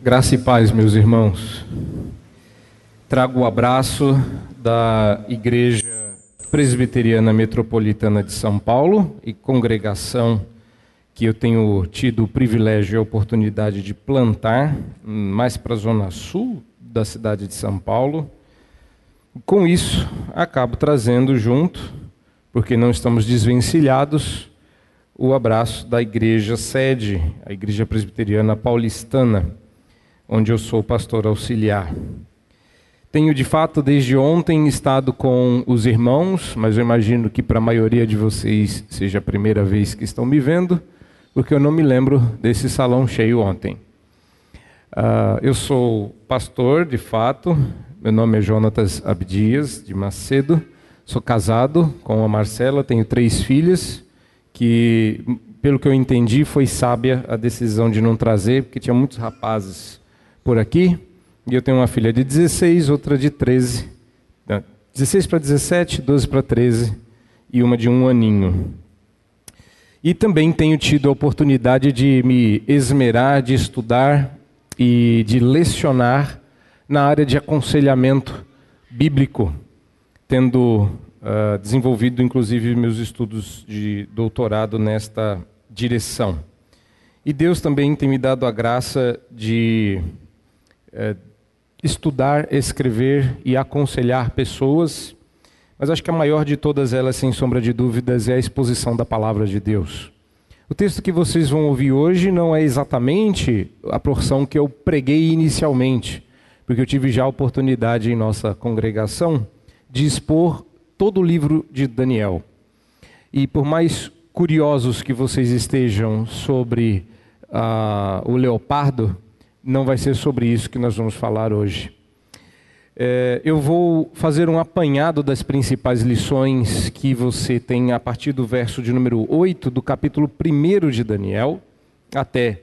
Graça e paz, meus irmãos. Trago o abraço da Igreja Presbiteriana Metropolitana de São Paulo e congregação que eu tenho tido o privilégio e a oportunidade de plantar mais para a zona sul da cidade de São Paulo. Com isso, acabo trazendo junto, porque não estamos desvencilhados, o abraço da igreja sede, a Igreja Presbiteriana Paulistana onde eu sou pastor auxiliar. Tenho de fato desde ontem estado com os irmãos, mas eu imagino que para a maioria de vocês seja a primeira vez que estão me vendo, porque eu não me lembro desse salão cheio ontem. Uh, eu sou pastor, de fato, meu nome é Jonatas Abdias, de Macedo, sou casado com a Marcela, tenho três filhas, que, pelo que eu entendi, foi sábia a decisão de não trazer, porque tinha muitos rapazes por aqui. E eu tenho uma filha de 16, outra de 13. 16 para 17, 12 para 13 e uma de um aninho. E também tenho tido a oportunidade de me esmerar, de estudar e de lecionar na área de aconselhamento bíblico, tendo uh, desenvolvido inclusive meus estudos de doutorado nesta direção. E Deus também tem me dado a graça de é, estudar, escrever e aconselhar pessoas, mas acho que a maior de todas elas, sem sombra de dúvidas, é a exposição da palavra de Deus. O texto que vocês vão ouvir hoje não é exatamente a porção que eu preguei inicialmente, porque eu tive já a oportunidade em nossa congregação de expor todo o livro de Daniel. E por mais curiosos que vocês estejam sobre uh, o leopardo, não vai ser sobre isso que nós vamos falar hoje. É, eu vou fazer um apanhado das principais lições que você tem a partir do verso de número 8 do capítulo 1 de Daniel até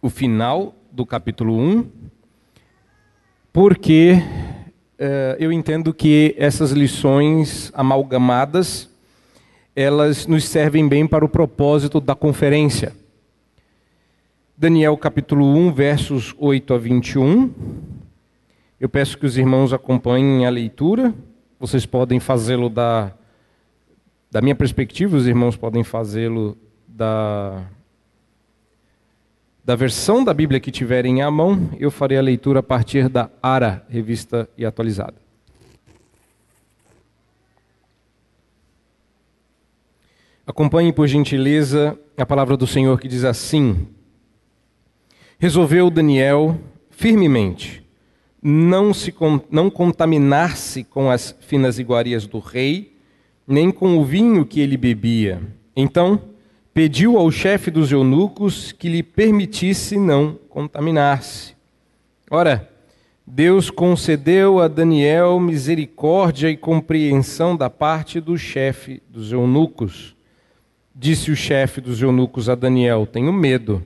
o final do capítulo 1, porque é, eu entendo que essas lições amalgamadas elas nos servem bem para o propósito da conferência. Daniel capítulo 1, versos 8 a 21. Eu peço que os irmãos acompanhem a leitura. Vocês podem fazê-lo da, da minha perspectiva, os irmãos podem fazê-lo da, da versão da Bíblia que tiverem à mão. Eu farei a leitura a partir da ARA, revista e atualizada. Acompanhe, por gentileza, a palavra do Senhor que diz assim: resolveu Daniel firmemente não, se, não contaminar-se com as finas iguarias do rei, nem com o vinho que ele bebia. Então, pediu ao chefe dos eunucos que lhe permitisse não contaminar-se. Ora, Deus concedeu a Daniel misericórdia e compreensão da parte do chefe dos eunucos. Disse o chefe dos eunucos a Daniel: Tenho medo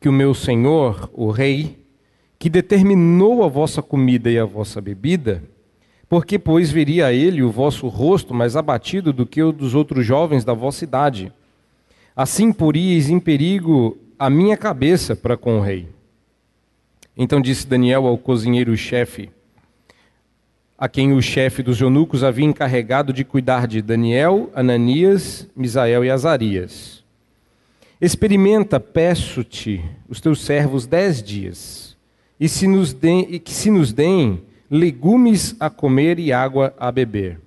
que o meu senhor, o rei, que determinou a vossa comida e a vossa bebida, porque, pois, veria a ele o vosso rosto mais abatido do que o dos outros jovens da vossa idade. Assim poríeis em perigo a minha cabeça para com o rei. Então disse Daniel ao cozinheiro-chefe, a quem o chefe dos eunucos havia encarregado de cuidar de Daniel, Ananias, Misael e Azarias. Experimenta, peço-te, os teus servos dez dias, e, se nos deem, e que se nos deem legumes a comer e água a beber.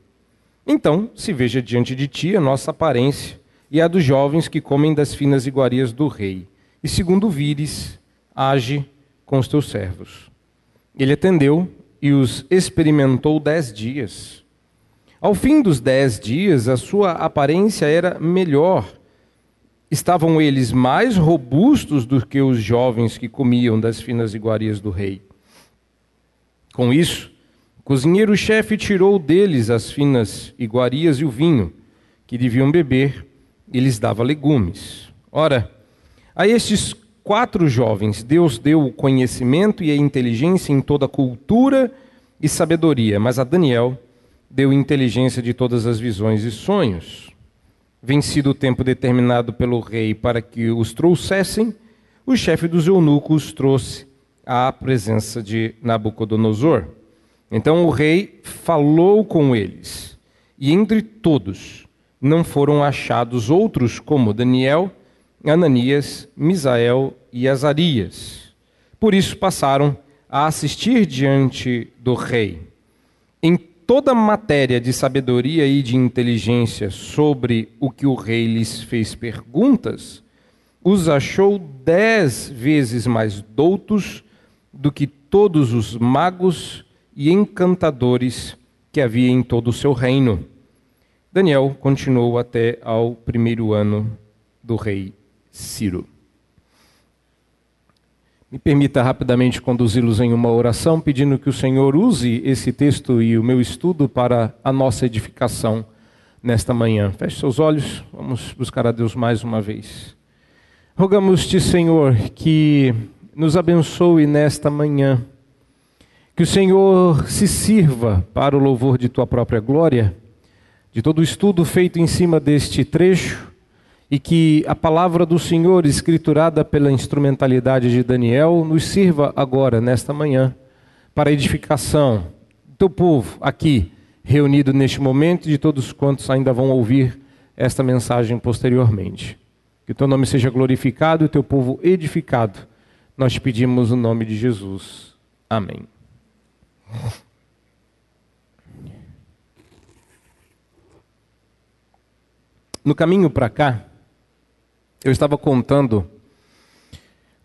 Então se veja diante de ti a nossa aparência e a dos jovens que comem das finas iguarias do rei. E segundo vires, age com os teus servos. Ele atendeu e os experimentou dez dias. Ao fim dos dez dias, a sua aparência era melhor Estavam eles mais robustos do que os jovens que comiam das finas iguarias do rei. Com isso, o cozinheiro-chefe tirou deles as finas iguarias e o vinho que deviam beber e lhes dava legumes. Ora, a estes quatro jovens Deus deu o conhecimento e a inteligência em toda cultura e sabedoria, mas a Daniel deu inteligência de todas as visões e sonhos vencido o tempo determinado pelo rei para que os trouxessem, o chefe dos eunucos trouxe à presença de Nabucodonosor. Então o rei falou com eles, e entre todos não foram achados outros como Daniel, Ananias, Misael e Azarias. Por isso passaram a assistir diante do rei. Em toda matéria de sabedoria e de inteligência sobre o que o rei lhes fez perguntas, os achou dez vezes mais doutos do que todos os magos e encantadores que havia em todo o seu reino. Daniel continuou até ao primeiro ano do rei Ciro. Me permita rapidamente conduzi-los em uma oração, pedindo que o Senhor use esse texto e o meu estudo para a nossa edificação nesta manhã. Feche seus olhos, vamos buscar a Deus mais uma vez. Rogamos-te, Senhor, que nos abençoe nesta manhã, que o Senhor se sirva para o louvor de tua própria glória, de todo o estudo feito em cima deste trecho e que a palavra do Senhor, escriturada pela instrumentalidade de Daniel, nos sirva agora, nesta manhã, para a edificação do teu povo aqui, reunido neste momento, e de todos quantos ainda vão ouvir esta mensagem posteriormente. Que o teu nome seja glorificado e o teu povo edificado. Nós te pedimos no nome de Jesus. Amém. No caminho para cá, eu estava contando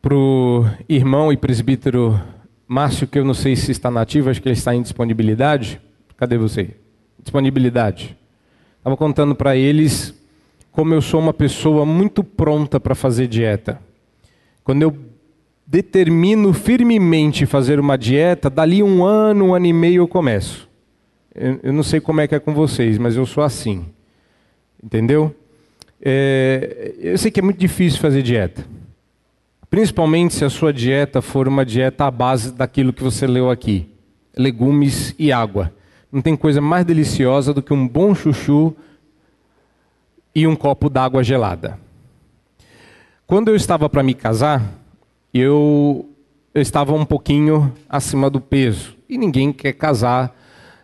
para o irmão e presbítero Márcio, que eu não sei se está nativo, acho que ele está em disponibilidade. Cadê você? Disponibilidade. Estava contando para eles como eu sou uma pessoa muito pronta para fazer dieta. Quando eu determino firmemente fazer uma dieta, dali um ano, um ano e meio eu começo. Eu, eu não sei como é que é com vocês, mas eu sou assim. Entendeu? É, eu sei que é muito difícil fazer dieta. Principalmente se a sua dieta for uma dieta à base daquilo que você leu aqui: legumes e água. Não tem coisa mais deliciosa do que um bom chuchu e um copo d'água gelada. Quando eu estava para me casar, eu, eu estava um pouquinho acima do peso. E ninguém quer casar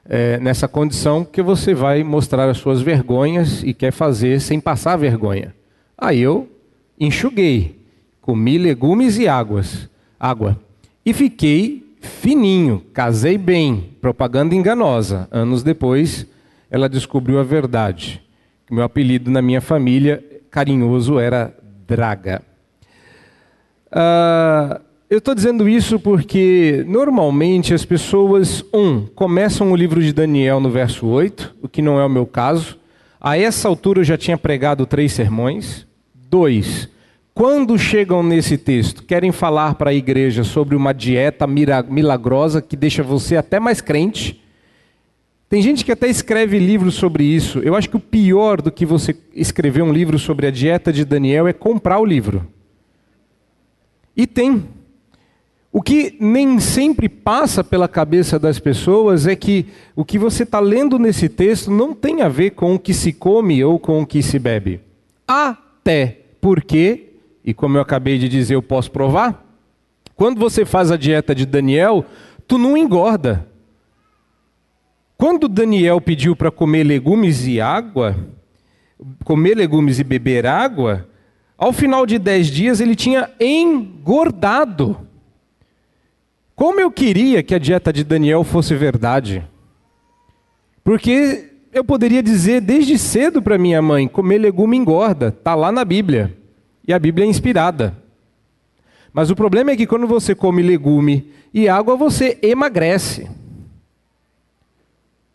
é, nessa condição que você vai mostrar as suas vergonhas e quer fazer sem passar vergonha. Aí eu enxuguei, comi legumes e águas, água e fiquei fininho, casei bem, propaganda enganosa. Anos depois, ela descobriu a verdade. Meu apelido na minha família carinhoso era Draga. Uh, eu estou dizendo isso porque normalmente as pessoas, um, começam o livro de Daniel no verso 8, o que não é o meu caso. A essa altura eu já tinha pregado três sermões. Dois, quando chegam nesse texto, querem falar para a igreja sobre uma dieta milagrosa que deixa você até mais crente. Tem gente que até escreve livros sobre isso. Eu acho que o pior do que você escrever um livro sobre a dieta de Daniel é comprar o livro. E tem. O que nem sempre passa pela cabeça das pessoas é que o que você está lendo nesse texto não tem a ver com o que se come ou com o que se bebe. Até porque, e como eu acabei de dizer, eu posso provar, quando você faz a dieta de Daniel, tu não engorda. Quando Daniel pediu para comer legumes e água, comer legumes e beber água, ao final de dez dias ele tinha engordado. Como eu queria que a dieta de Daniel fosse verdade. Porque eu poderia dizer desde cedo para minha mãe: comer legume engorda, está lá na Bíblia. E a Bíblia é inspirada. Mas o problema é que quando você come legume e água, você emagrece.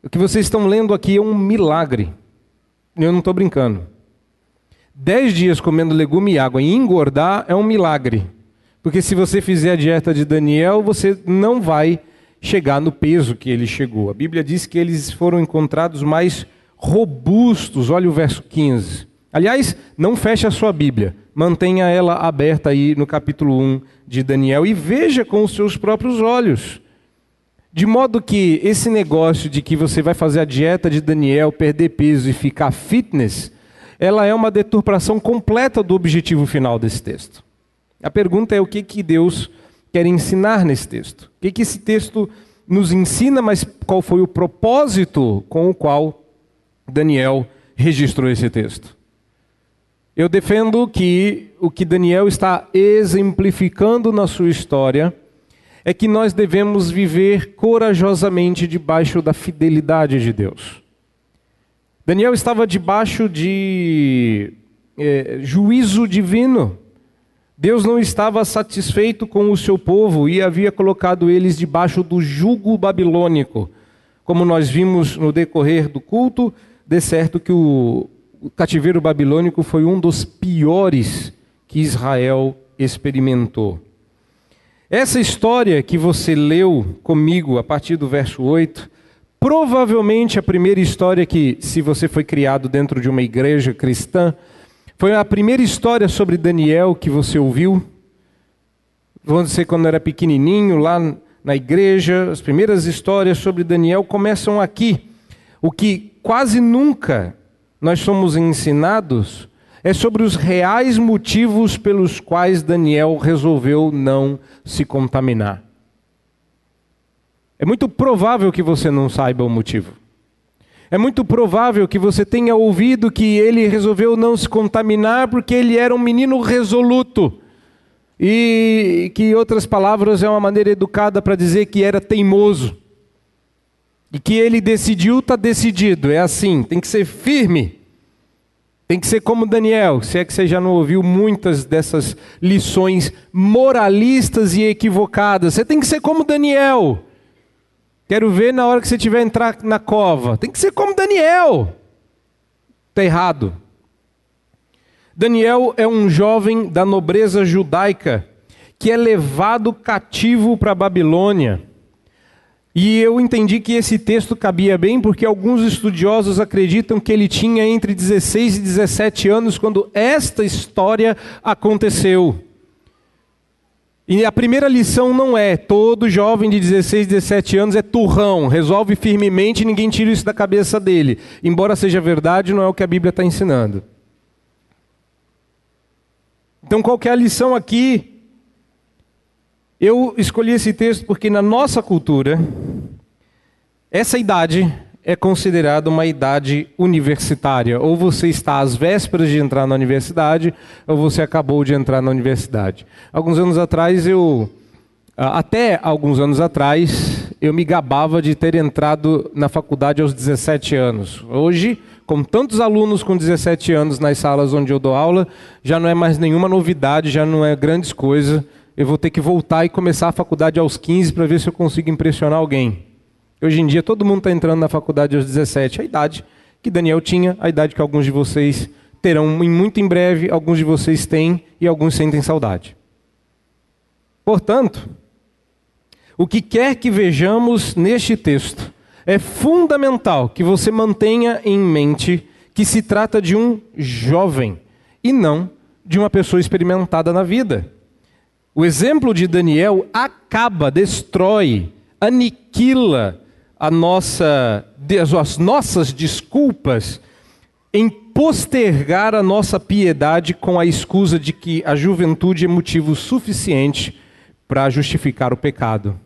O que vocês estão lendo aqui é um milagre. Eu não estou brincando. Dez dias comendo legume e água e engordar é um milagre. Porque se você fizer a dieta de Daniel, você não vai chegar no peso que ele chegou. A Bíblia diz que eles foram encontrados mais robustos. Olha o verso 15. Aliás, não feche a sua Bíblia. Mantenha ela aberta aí no capítulo 1 de Daniel e veja com os seus próprios olhos. De modo que esse negócio de que você vai fazer a dieta de Daniel, perder peso e ficar fitness, ela é uma deturpação completa do objetivo final desse texto. A pergunta é o que, que Deus quer ensinar nesse texto. O que, que esse texto nos ensina, mas qual foi o propósito com o qual Daniel registrou esse texto? Eu defendo que o que Daniel está exemplificando na sua história é que nós devemos viver corajosamente debaixo da fidelidade de Deus. Daniel estava debaixo de é, juízo divino. Deus não estava satisfeito com o seu povo e havia colocado eles debaixo do jugo babilônico. Como nós vimos no decorrer do culto, de certo que o cativeiro babilônico foi um dos piores que Israel experimentou. Essa história que você leu comigo a partir do verso 8, provavelmente a primeira história que, se você foi criado dentro de uma igreja cristã, foi a primeira história sobre Daniel que você ouviu. Vamos dizer, quando era pequenininho, lá na igreja, as primeiras histórias sobre Daniel começam aqui. O que quase nunca nós somos ensinados é sobre os reais motivos pelos quais Daniel resolveu não se contaminar. É muito provável que você não saiba o motivo. É muito provável que você tenha ouvido que ele resolveu não se contaminar porque ele era um menino resoluto. E que, em outras palavras, é uma maneira educada para dizer que era teimoso. E que ele decidiu, está decidido. É assim, tem que ser firme. Tem que ser como Daniel, se é que você já não ouviu muitas dessas lições moralistas e equivocadas. Você tem que ser como Daniel. Quero ver na hora que você tiver entrar na cova. Tem que ser como Daniel. Está errado. Daniel é um jovem da nobreza judaica que é levado cativo para a Babilônia. E eu entendi que esse texto cabia bem porque alguns estudiosos acreditam que ele tinha entre 16 e 17 anos quando esta história aconteceu. E a primeira lição não é todo jovem de 16, 17 anos é turrão, resolve firmemente e ninguém tira isso da cabeça dele. Embora seja verdade, não é o que a Bíblia está ensinando. Então, qual é a lição aqui eu escolhi esse texto porque na nossa cultura, essa idade é considerada uma idade universitária. Ou você está às vésperas de entrar na universidade, ou você acabou de entrar na universidade. Alguns anos atrás, eu. Até alguns anos atrás, eu me gabava de ter entrado na faculdade aos 17 anos. Hoje, com tantos alunos com 17 anos nas salas onde eu dou aula, já não é mais nenhuma novidade, já não é grandes coisas eu vou ter que voltar e começar a faculdade aos 15 para ver se eu consigo impressionar alguém. Hoje em dia todo mundo está entrando na faculdade aos 17, a idade que Daniel tinha, a idade que alguns de vocês terão muito em breve, alguns de vocês têm e alguns sentem saudade. Portanto, o que quer que vejamos neste texto, é fundamental que você mantenha em mente que se trata de um jovem e não de uma pessoa experimentada na vida. O exemplo de Daniel acaba, destrói, aniquila a nossa, as nossas desculpas em postergar a nossa piedade com a excusa de que a juventude é motivo suficiente para justificar o pecado.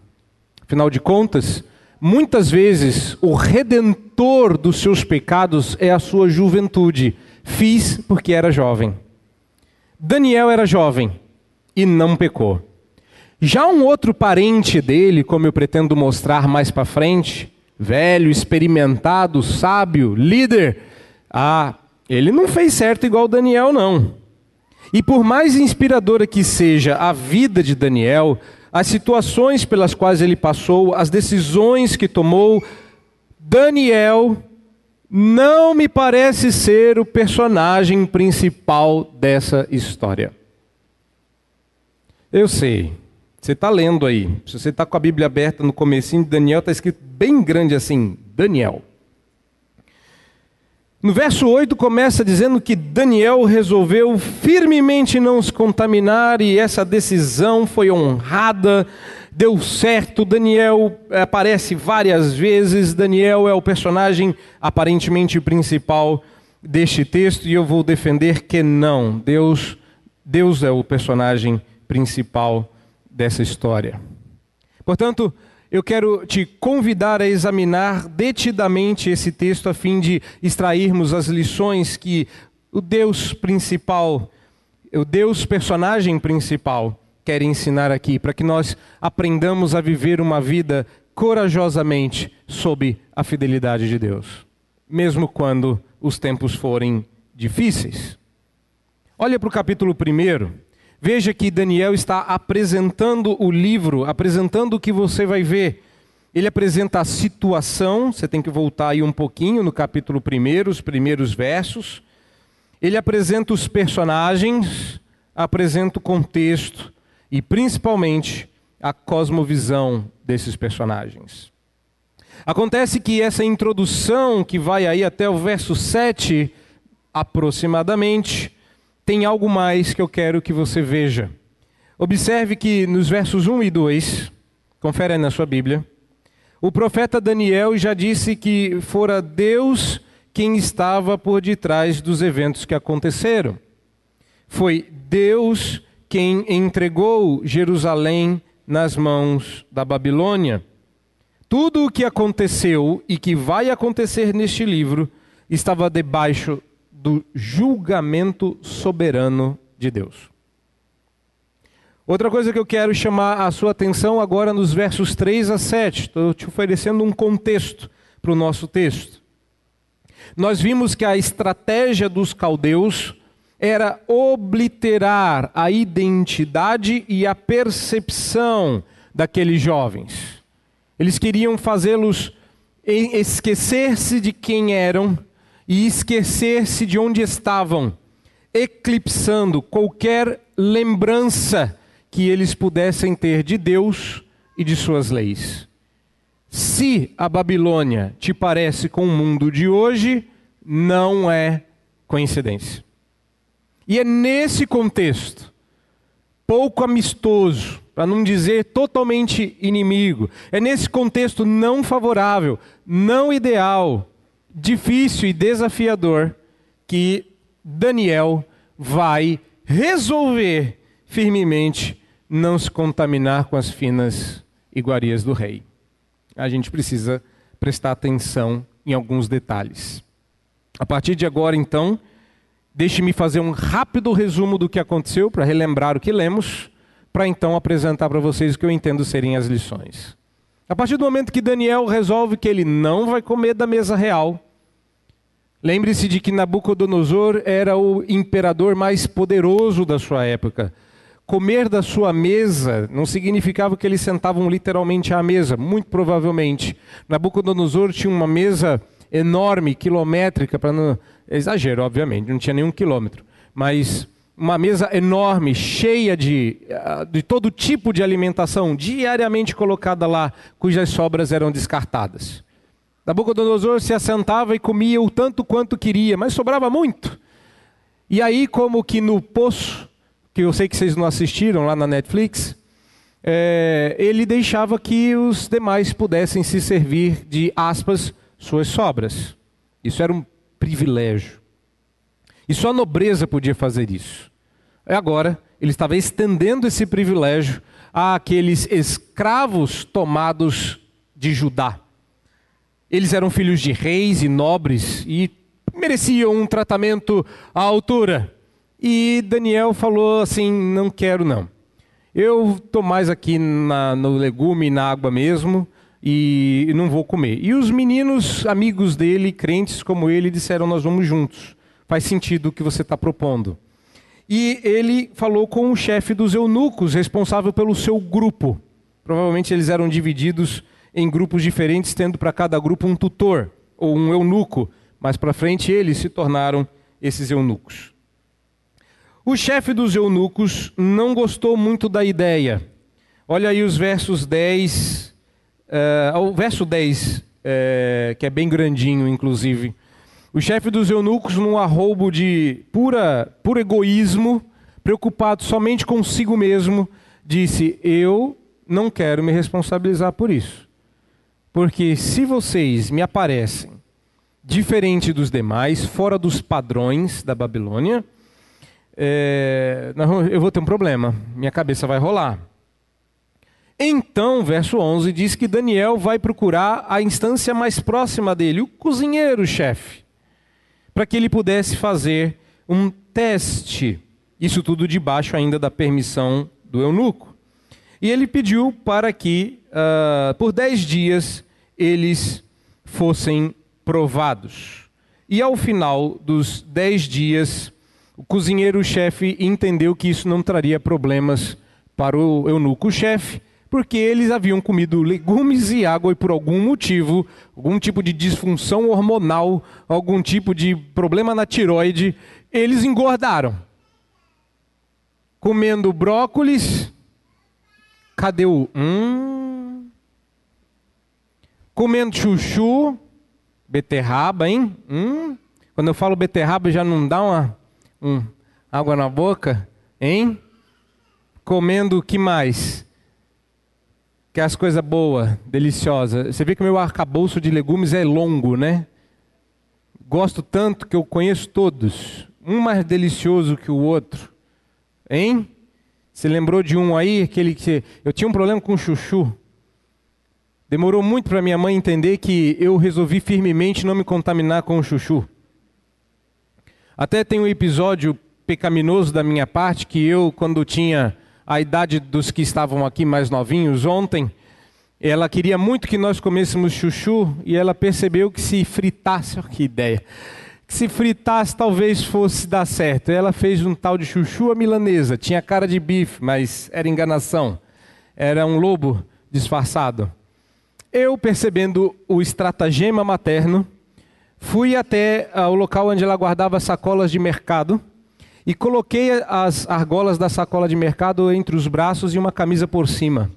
Afinal de contas, muitas vezes o redentor dos seus pecados é a sua juventude. Fiz porque era jovem. Daniel era jovem e não pecou. Já um outro parente dele, como eu pretendo mostrar mais para frente, velho, experimentado, sábio, líder, ah, ele não fez certo igual Daniel, não. E por mais inspiradora que seja a vida de Daniel, as situações pelas quais ele passou, as decisões que tomou, Daniel não me parece ser o personagem principal dessa história. Eu sei. Você está lendo aí. Se você está com a Bíblia aberta no comecinho de Daniel, está escrito bem grande assim, Daniel. No verso 8 começa dizendo que Daniel resolveu firmemente não se contaminar e essa decisão foi honrada, deu certo. Daniel aparece várias vezes. Daniel é o personagem aparentemente principal deste texto e eu vou defender que não. Deus, Deus é o personagem principal principal dessa história. Portanto, eu quero te convidar a examinar detidamente esse texto a fim de extrairmos as lições que o Deus principal, o Deus personagem principal, quer ensinar aqui, para que nós aprendamos a viver uma vida corajosamente sob a fidelidade de Deus, mesmo quando os tempos forem difíceis. Olha para o capítulo 1. Veja que Daniel está apresentando o livro, apresentando o que você vai ver. Ele apresenta a situação, você tem que voltar aí um pouquinho no capítulo 1, os primeiros versos. Ele apresenta os personagens, apresenta o contexto e principalmente a cosmovisão desses personagens. Acontece que essa introdução, que vai aí até o verso 7 aproximadamente, tem algo mais que eu quero que você veja. Observe que nos versos 1 e 2, confere na sua Bíblia, o profeta Daniel já disse que fora Deus quem estava por detrás dos eventos que aconteceram. Foi Deus quem entregou Jerusalém nas mãos da Babilônia. Tudo o que aconteceu e que vai acontecer neste livro estava debaixo do julgamento soberano de Deus. Outra coisa que eu quero chamar a sua atenção agora nos versos 3 a 7, estou te oferecendo um contexto para o nosso texto. Nós vimos que a estratégia dos caldeus era obliterar a identidade e a percepção daqueles jovens. Eles queriam fazê-los esquecer-se de quem eram e esquecer-se de onde estavam, eclipsando qualquer lembrança que eles pudessem ter de Deus e de suas leis. Se a Babilônia te parece com o mundo de hoje, não é coincidência. E é nesse contexto, pouco amistoso, para não dizer totalmente inimigo, é nesse contexto não favorável, não ideal, difícil e desafiador, que Daniel vai resolver firmemente não se contaminar com as finas iguarias do rei. A gente precisa prestar atenção em alguns detalhes. A partir de agora, então, deixe-me fazer um rápido resumo do que aconteceu para relembrar o que lemos, para então apresentar para vocês o que eu entendo serem as lições. A partir do momento que Daniel resolve que ele não vai comer da mesa real, lembre-se de que Nabucodonosor era o imperador mais poderoso da sua época. Comer da sua mesa não significava que eles sentavam literalmente à mesa, muito provavelmente. Nabucodonosor tinha uma mesa enorme, quilométrica, para não. Exagero, obviamente, não tinha nenhum quilômetro. Mas uma mesa enorme, cheia de, ah, de todo tipo de alimentação, diariamente colocada lá, cujas sobras eram descartadas. Nabucodonosor se assentava e comia o tanto quanto queria, mas sobrava muito. E aí, como que no poço, que eu sei que vocês não assistiram lá na Netflix, é, ele deixava que os demais pudessem se servir de aspas suas sobras. Isso era um privilégio. E só a nobreza podia fazer isso. E agora, ele estava estendendo esse privilégio àqueles escravos tomados de Judá. Eles eram filhos de reis e nobres e mereciam um tratamento à altura. E Daniel falou assim: não quero não. Eu estou mais aqui na, no legume e na água mesmo e não vou comer. E os meninos, amigos dele, crentes como ele, disseram: Nós vamos juntos. Faz sentido o que você está propondo. E ele falou com o chefe dos eunucos, responsável pelo seu grupo. Provavelmente eles eram divididos em grupos diferentes, tendo para cada grupo um tutor ou um eunuco. Mais para frente, eles se tornaram esses eunucos. O chefe dos eunucos não gostou muito da ideia. Olha aí os versos 10 Uh, o verso 10, uh, eh, que é bem grandinho, inclusive. O chefe dos eunucos, num arroubo de pura, puro egoísmo, preocupado somente consigo mesmo, disse: Eu não quero me responsabilizar por isso. Porque se vocês me aparecem diferente dos demais, fora dos padrões da Babilônia, é, eu vou ter um problema, minha cabeça vai rolar. Então, verso 11 diz que Daniel vai procurar a instância mais próxima dele, o cozinheiro-chefe, para que ele pudesse fazer um teste. Isso tudo debaixo ainda da permissão do eunuco. E ele pediu para que, uh, por dez dias, eles fossem provados. E ao final dos dez dias, o cozinheiro-chefe entendeu que isso não traria problemas para o eunuco-chefe, porque eles haviam comido legumes e água e por algum motivo, algum tipo de disfunção hormonal, algum tipo de problema na tiroide, eles engordaram. Comendo brócolis, cadê o hum? Comendo chuchu, beterraba, hein? Hum? Quando eu falo beterraba já não dá uma um, água na boca, hein? Comendo o que mais? Que é as coisas boas, deliciosas. Você vê que meu arcabouço de legumes é longo, né? Gosto tanto que eu conheço todos. Um mais delicioso que o outro. Hein? Você lembrou de um aí, aquele que. Eu tinha um problema com chuchu. Demorou muito para minha mãe entender que eu resolvi firmemente não me contaminar com o chuchu. Até tem um episódio pecaminoso da minha parte que eu, quando tinha a idade dos que estavam aqui mais novinhos ontem, ela queria muito que nós comêssemos chuchu e ela percebeu que se fritasse, que ideia, que se fritasse talvez fosse dar certo. Ela fez um tal de chuchu à milanesa, tinha cara de bife, mas era enganação, era um lobo disfarçado. Eu, percebendo o estratagema materno, Fui até uh, o local onde ela guardava sacolas de mercado e coloquei as argolas da sacola de mercado entre os braços e uma camisa por cima.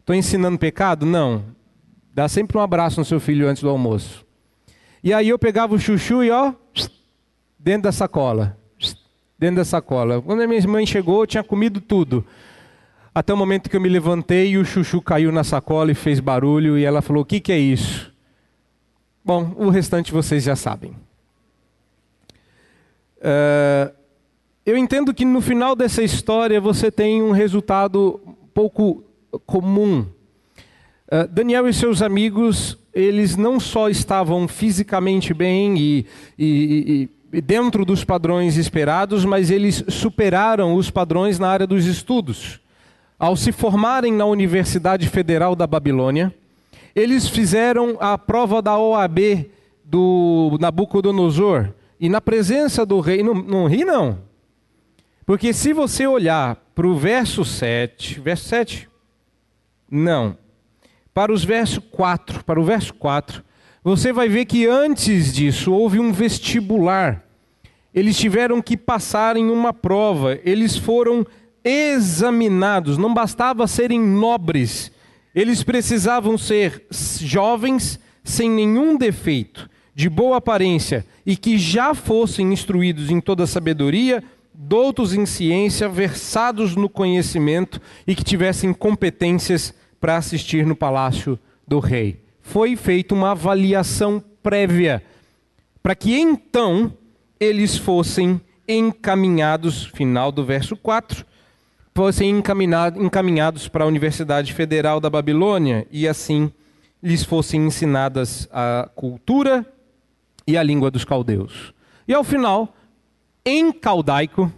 Estou ensinando pecado? Não. Dá sempre um abraço no seu filho antes do almoço. E aí eu pegava o chuchu e ó, dentro da sacola. Dentro da sacola. Quando a minha mãe chegou, eu tinha comido tudo. Até o momento que eu me levantei e o chuchu caiu na sacola e fez barulho e ela falou: "O que, que é isso?" Bom, o restante vocês já sabem. Uh, eu entendo que no final dessa história você tem um resultado pouco comum. Uh, Daniel e seus amigos, eles não só estavam fisicamente bem e, e, e dentro dos padrões esperados, mas eles superaram os padrões na área dos estudos. Ao se formarem na Universidade Federal da Babilônia, eles fizeram a prova da OAB do Nabucodonosor. E na presença do rei, não, não ri não. Porque se você olhar para o verso 7, verso 7? Não. Para os verso 4, para o verso 4, você vai ver que antes disso houve um vestibular. Eles tiveram que passar em uma prova, eles foram examinados, não bastava serem nobres, eles precisavam ser jovens, sem nenhum defeito, de boa aparência e que já fossem instruídos em toda sabedoria, doutos em ciência, versados no conhecimento e que tivessem competências para assistir no palácio do rei. Foi feita uma avaliação prévia para que então eles fossem encaminhados, final do verso 4, fossem encaminhados para a Universidade Federal da Babilônia e assim lhes fossem ensinadas a cultura e a língua dos caldeus. E ao final, em caldaico,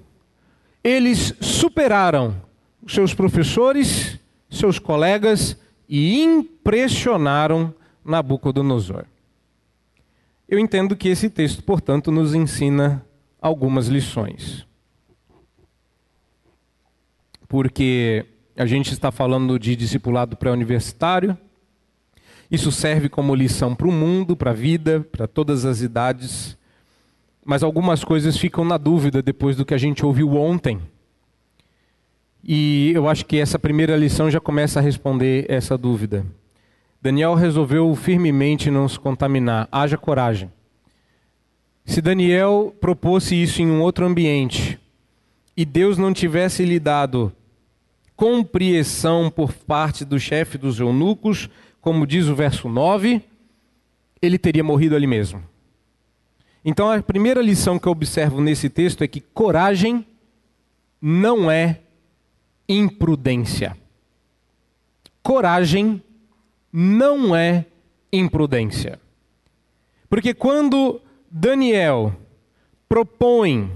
eles superaram seus professores, seus colegas e impressionaram Nabucodonosor. Eu entendo que esse texto, portanto, nos ensina algumas lições porque a gente está falando de discipulado pré-universitário. Isso serve como lição para o mundo, para a vida, para todas as idades. Mas algumas coisas ficam na dúvida depois do que a gente ouviu ontem. E eu acho que essa primeira lição já começa a responder essa dúvida. Daniel resolveu firmemente não se contaminar. Haja coragem. Se Daniel propôs isso em um outro ambiente, e Deus não tivesse lhe dado compreensão por parte do chefe dos eunucos, como diz o verso 9, ele teria morrido ali mesmo. Então a primeira lição que eu observo nesse texto é que coragem não é imprudência. Coragem não é imprudência. Porque quando Daniel propõe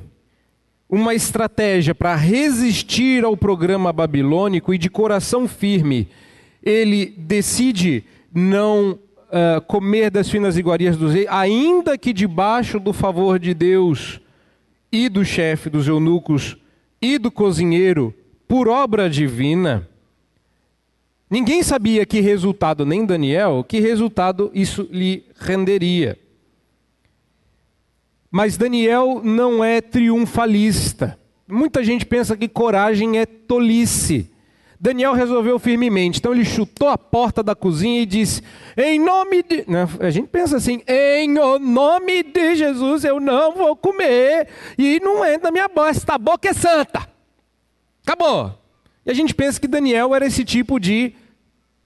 uma estratégia para resistir ao programa babilônico e de coração firme, ele decide não uh, comer das finas iguarias dos reis, ainda que debaixo do favor de Deus e do chefe dos eunucos e do cozinheiro, por obra divina, ninguém sabia que resultado, nem Daniel, que resultado isso lhe renderia. Mas Daniel não é triunfalista. Muita gente pensa que coragem é tolice. Daniel resolveu firmemente. Então ele chutou a porta da cozinha e disse: Em nome de. A gente pensa assim: Em nome de Jesus eu não vou comer. E não entra na minha boca. Esta boca é santa. Acabou. E a gente pensa que Daniel era esse tipo de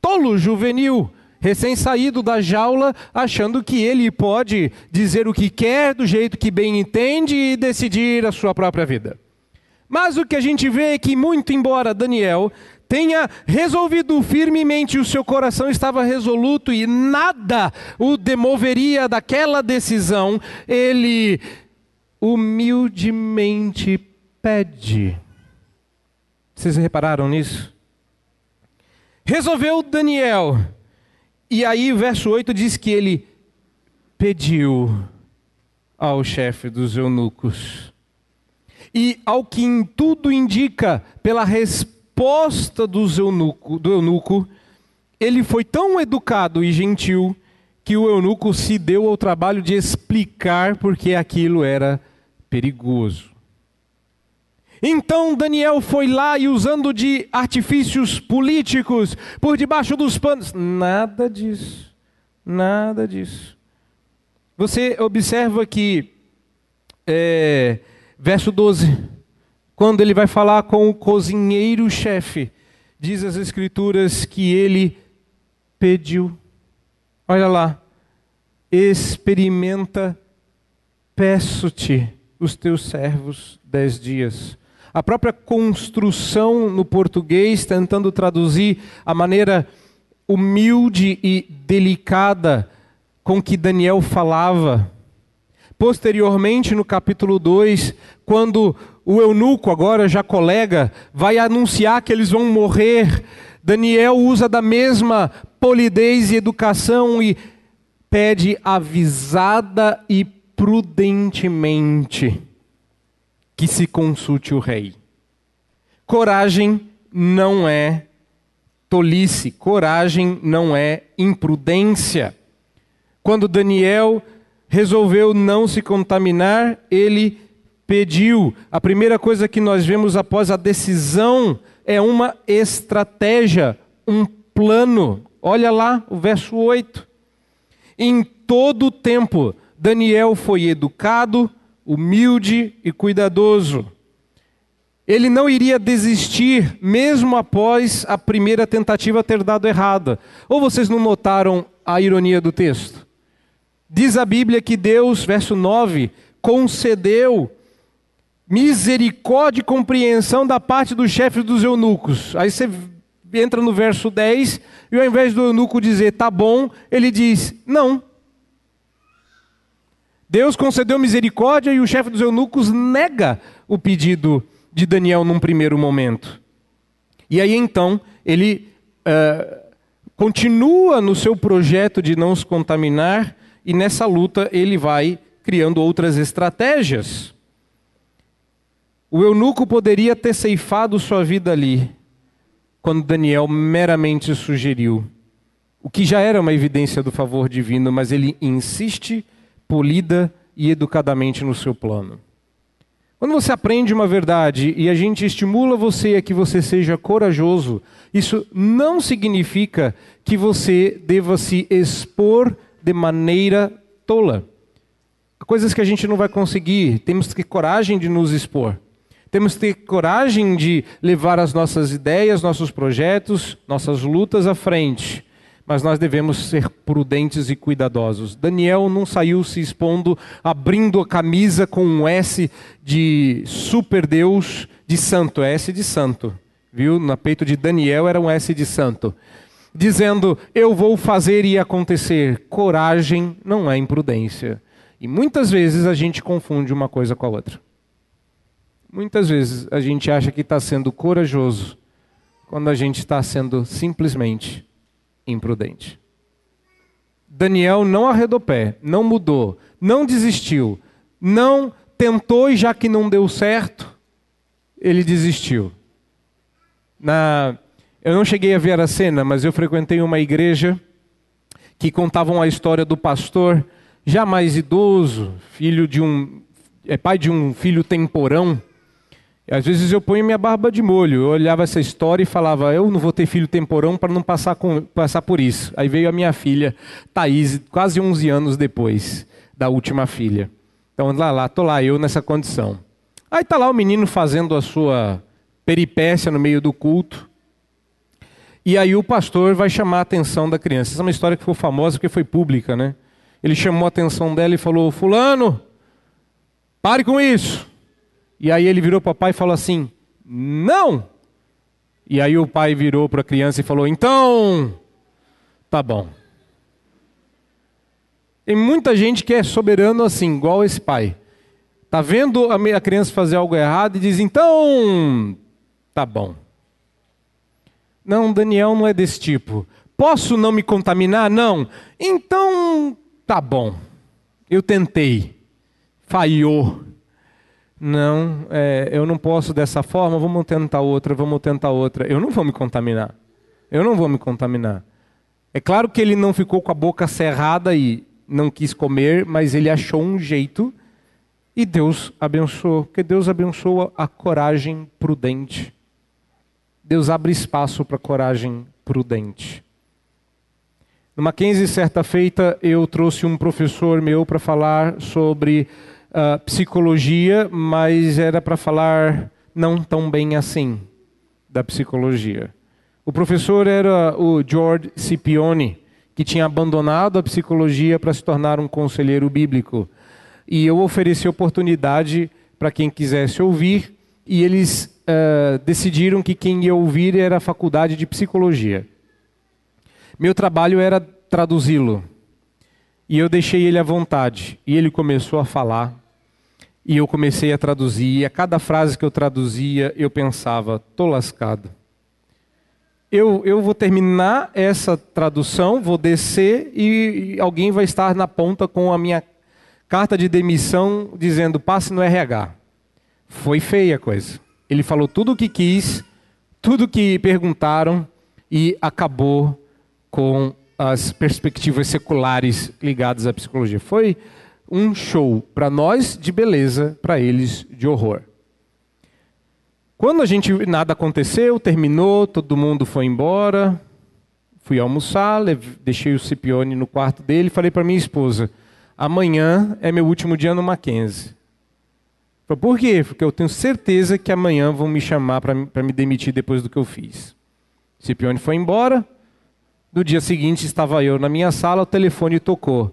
tolo juvenil, recém-saído da jaula, achando que ele pode dizer o que quer, do jeito que bem entende e decidir a sua própria vida. Mas o que a gente vê é que, muito embora Daniel tenha resolvido firmemente, o seu coração estava resoluto e nada o demoveria daquela decisão, ele humildemente pede. Vocês repararam nisso? Resolveu Daniel. E aí verso 8 diz que ele pediu ao chefe dos eunucos. E ao que em tudo indica, pela resposta resposta do eunuco, do eunuco, ele foi tão educado e gentil que o eunuco se deu ao trabalho de explicar porque aquilo era perigoso. Então Daniel foi lá e usando de artifícios políticos por debaixo dos panos. Nada disso. Nada disso. Você observa que, é, verso 12 quando ele vai falar com o cozinheiro-chefe, diz as Escrituras que ele pediu. Olha lá, experimenta, peço-te os teus servos dez dias. A própria construção no português, tentando traduzir a maneira humilde e delicada com que Daniel falava. Posteriormente, no capítulo 2, quando o eunuco, agora já colega, vai anunciar que eles vão morrer. Daniel usa da mesma polidez e educação e pede avisada e prudentemente que se consulte o rei. Coragem não é tolice, coragem não é imprudência. Quando Daniel resolveu não se contaminar, ele pediu. A primeira coisa que nós vemos após a decisão é uma estratégia, um plano. Olha lá o verso 8. Em todo o tempo, Daniel foi educado, humilde e cuidadoso. Ele não iria desistir, mesmo após a primeira tentativa ter dado errada. Ou vocês não notaram a ironia do texto? Diz a Bíblia que Deus, verso 9, concedeu misericórdia e compreensão da parte dos chefes dos eunucos. Aí você entra no verso 10 e ao invés do eunuco dizer tá bom, ele diz não. Deus concedeu misericórdia e o chefe dos eunucos nega o pedido de Daniel num primeiro momento. E aí então ele uh, continua no seu projeto de não se contaminar e nessa luta ele vai criando outras estratégias. O eunuco poderia ter ceifado sua vida ali, quando Daniel meramente sugeriu, o que já era uma evidência do favor divino, mas ele insiste, polida e educadamente no seu plano. Quando você aprende uma verdade e a gente estimula você a que você seja corajoso, isso não significa que você deva se expor de maneira tola. Coisas que a gente não vai conseguir, temos que ter coragem de nos expor. Temos que ter coragem de levar as nossas ideias, nossos projetos, nossas lutas à frente. Mas nós devemos ser prudentes e cuidadosos. Daniel não saiu se expondo, abrindo a camisa com um S de super Deus, de santo, é S de santo. Viu? No peito de Daniel era um S de santo. Dizendo, eu vou fazer e acontecer. Coragem não é imprudência. E muitas vezes a gente confunde uma coisa com a outra. Muitas vezes a gente acha que está sendo corajoso quando a gente está sendo simplesmente imprudente. Daniel não arredou pé, não mudou, não desistiu, não tentou e já que não deu certo, ele desistiu. Na, eu não cheguei a ver a cena, mas eu frequentei uma igreja que contavam a história do pastor, já mais idoso, filho de um, é pai de um filho temporão, às vezes eu ponho minha barba de molho. Eu olhava essa história e falava, eu não vou ter filho temporão para não passar, com, passar por isso. Aí veio a minha filha, Thaís, quase 11 anos depois da última filha. Então lá, lá, tô lá eu nessa condição. Aí tá lá o menino fazendo a sua peripécia no meio do culto. E aí o pastor vai chamar a atenção da criança. Essa é uma história que ficou famosa porque foi pública, né? Ele chamou a atenção dela e falou: Fulano, pare com isso. E aí ele virou para o pai e falou assim: Não! E aí o pai virou para a criança e falou: Então, tá bom. Tem muita gente que é soberano assim, igual esse pai. Tá vendo a criança fazer algo errado e diz: Então, tá bom. Não, Daniel não é desse tipo. Posso não me contaminar? Não. Então, tá bom. Eu tentei. Falhou. Não, é, eu não posso dessa forma, vamos tentar outra, vamos tentar outra. Eu não vou me contaminar. Eu não vou me contaminar. É claro que ele não ficou com a boca cerrada e não quis comer, mas ele achou um jeito e Deus abençoou, porque Deus abençoa a coragem prudente. Deus abre espaço para a coragem prudente. No Mackenzie, certa feita, eu trouxe um professor meu para falar sobre uh, psicologia, mas era para falar não tão bem assim da psicologia. O professor era o George Scipione, que tinha abandonado a psicologia para se tornar um conselheiro bíblico. E eu ofereci oportunidade para quem quisesse ouvir, e eles uh, decidiram que quem ia ouvir era a faculdade de psicologia. Meu trabalho era traduzi-lo. E eu deixei ele à vontade. E ele começou a falar. E eu comecei a traduzir, e a cada frase que eu traduzia, eu pensava, tô lascado. Eu, eu vou terminar essa tradução, vou descer e, alguém vai estar na ponta com a minha carta de demissão dizendo passe no RH. Foi feia a coisa. Ele falou tudo o que quis, tudo que perguntaram e acabou com as perspectivas seculares ligadas à psicologia. Foi um show para nós de beleza, para eles de horror. Quando a gente nada aconteceu, terminou, todo mundo foi embora, fui almoçar, deixei o Cipione no quarto dele, falei para minha esposa: amanhã é meu último dia no Mackenzie. Falei, por quê? Porque eu tenho certeza que amanhã vão me chamar para me demitir depois do que eu fiz. Cipione foi embora. No dia seguinte estava eu na minha sala, o telefone tocou.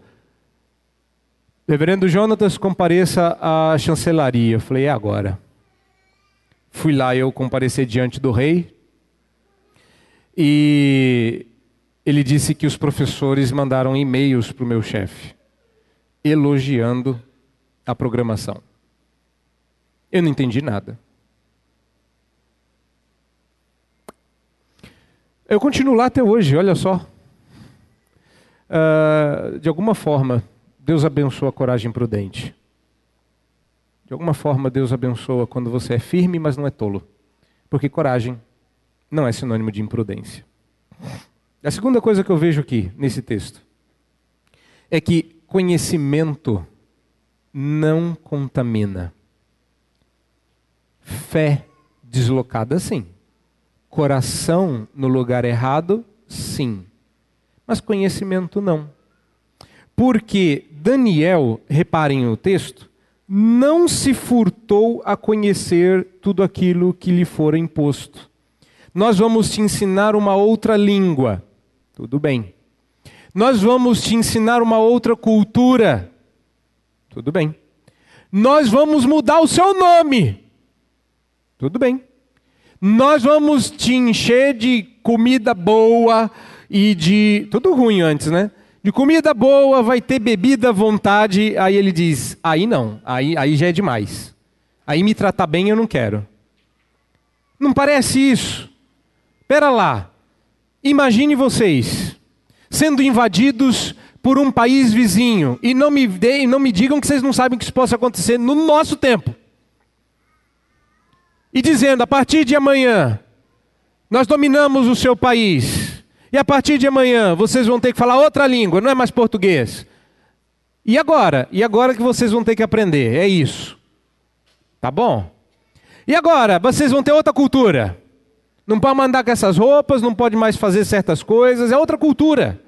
Reverendo Jonatas, compareça à chancelaria. Eu falei, é agora. Fui lá eu comparecer diante do rei. E ele disse que os professores mandaram e-mails para o meu chefe, elogiando a programação. Eu não entendi nada. Eu continuo lá até hoje, olha só. Uh, de alguma forma, Deus abençoa a coragem prudente. De alguma forma, Deus abençoa quando você é firme, mas não é tolo. Porque coragem não é sinônimo de imprudência. A segunda coisa que eu vejo aqui, nesse texto, é que conhecimento não contamina. Fé deslocada, sim. Coração no lugar errado, sim. Mas conhecimento não. Porque Daniel, reparem no texto, não se furtou a conhecer tudo aquilo que lhe fora imposto. Nós vamos te ensinar uma outra língua. Tudo bem. Nós vamos te ensinar uma outra cultura. Tudo bem. Nós vamos mudar o seu nome. Tudo bem. Nós vamos te encher de comida boa e de. Tudo ruim antes, né? De comida boa, vai ter bebida à vontade. Aí ele diz: aí não, aí, aí já é demais. Aí me tratar bem eu não quero. Não parece isso? Pera lá. Imagine vocês sendo invadidos por um país vizinho e não me, de, não me digam que vocês não sabem que isso possa acontecer no nosso tempo. E dizendo: a partir de amanhã, nós dominamos o seu país. E a partir de amanhã, vocês vão ter que falar outra língua, não é mais português. E agora? E agora que vocês vão ter que aprender? É isso. Tá bom? E agora? Vocês vão ter outra cultura. Não pode mandar com essas roupas, não pode mais fazer certas coisas, é outra cultura.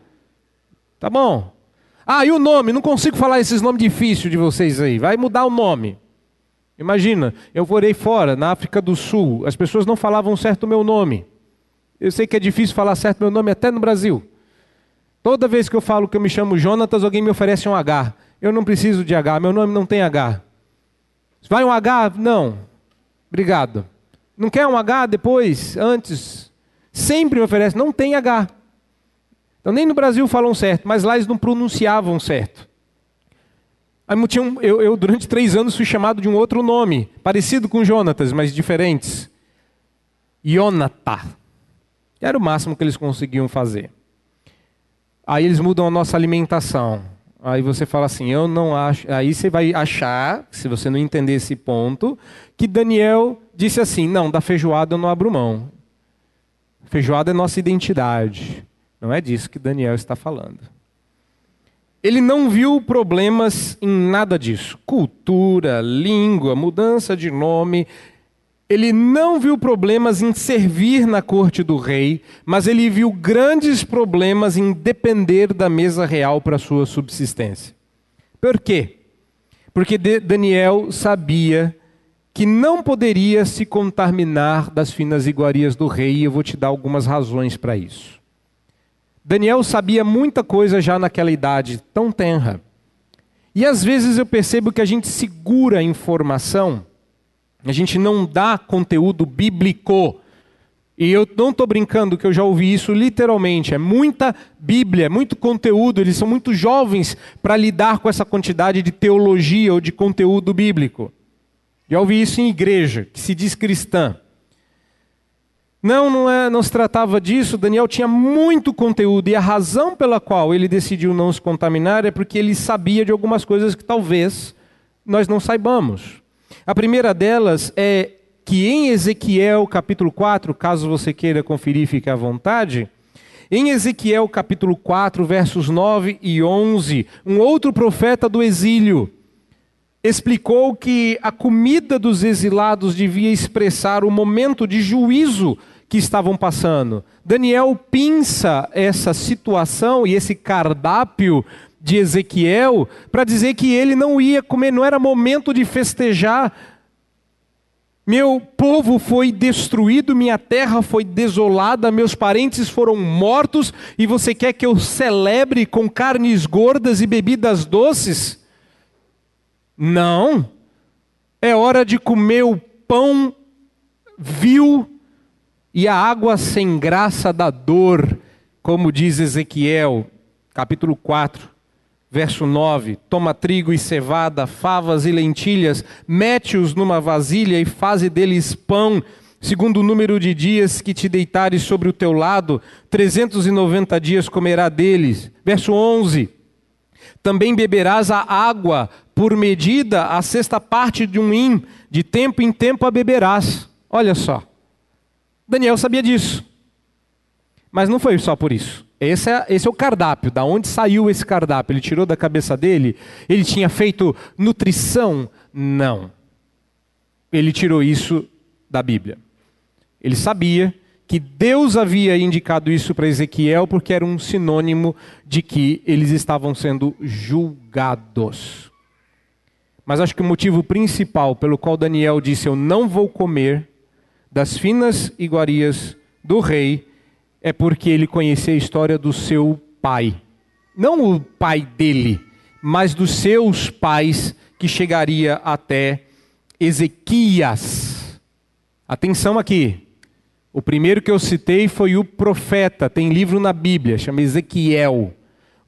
Tá bom? Ah, e o nome? Não consigo falar esses nomes difíceis de vocês aí. Vai mudar o nome. Imagina, eu morei fora, na África do Sul, as pessoas não falavam certo o meu nome. Eu sei que é difícil falar certo meu nome até no Brasil. Toda vez que eu falo que eu me chamo Jonatas, alguém me oferece um H. Eu não preciso de H, meu nome não tem H. Vai um H? Não. Obrigado. Não quer um H depois, antes? Sempre me oferece, não tem H. Então nem no Brasil falam certo, mas lá eles não pronunciavam certo. Eu, eu, durante três anos, fui chamado de um outro nome, parecido com Jonatas, mas diferentes. Ionatá. Era o máximo que eles conseguiam fazer. Aí eles mudam a nossa alimentação. Aí você fala assim, eu não acho. Aí você vai achar, se você não entender esse ponto, que Daniel disse assim: não, da feijoada eu não abro mão. Feijoada é nossa identidade. Não é disso que Daniel está falando. Ele não viu problemas em nada disso. Cultura, língua, mudança de nome. Ele não viu problemas em servir na corte do rei, mas ele viu grandes problemas em depender da mesa real para sua subsistência. Por quê? Porque Daniel sabia que não poderia se contaminar das finas iguarias do rei, e eu vou te dar algumas razões para isso. Daniel sabia muita coisa já naquela idade tão tenra. E às vezes eu percebo que a gente segura a informação, a gente não dá conteúdo bíblico. E eu não estou brincando que eu já ouvi isso literalmente. É muita Bíblia, muito conteúdo. Eles são muito jovens para lidar com essa quantidade de teologia ou de conteúdo bíblico. Já ouvi isso em igreja, que se diz cristã. Não, não, é, não se tratava disso. Daniel tinha muito conteúdo e a razão pela qual ele decidiu não se contaminar é porque ele sabia de algumas coisas que talvez nós não saibamos. A primeira delas é que em Ezequiel capítulo 4, caso você queira conferir, fique à vontade. Em Ezequiel capítulo 4, versos 9 e 11, um outro profeta do exílio explicou que a comida dos exilados devia expressar o momento de juízo que estavam passando. Daniel pinça essa situação e esse cardápio de Ezequiel para dizer que ele não ia comer, não era momento de festejar. Meu povo foi destruído, minha terra foi desolada, meus parentes foram mortos, e você quer que eu celebre com carnes gordas e bebidas doces? Não. É hora de comer o pão vil e a água sem graça da dor, como diz Ezequiel, capítulo 4, verso 9: Toma trigo e cevada, favas e lentilhas, mete-os numa vasilha e faze deles pão, segundo o número de dias que te deitares sobre o teu lado, 390 dias comerá deles. Verso 11: Também beberás a água por medida, a sexta parte de um hin, de tempo em tempo a beberás. Olha só. Daniel sabia disso. Mas não foi só por isso. Esse é, esse é o cardápio. Da onde saiu esse cardápio? Ele tirou da cabeça dele? Ele tinha feito nutrição? Não. Ele tirou isso da Bíblia. Ele sabia que Deus havia indicado isso para Ezequiel porque era um sinônimo de que eles estavam sendo julgados. Mas acho que o motivo principal pelo qual Daniel disse: Eu não vou comer das finas iguarias do rei é porque ele conhecia a história do seu pai. Não o pai dele, mas dos seus pais que chegaria até Ezequias. Atenção aqui. O primeiro que eu citei foi o profeta, tem livro na Bíblia, chama Ezequiel.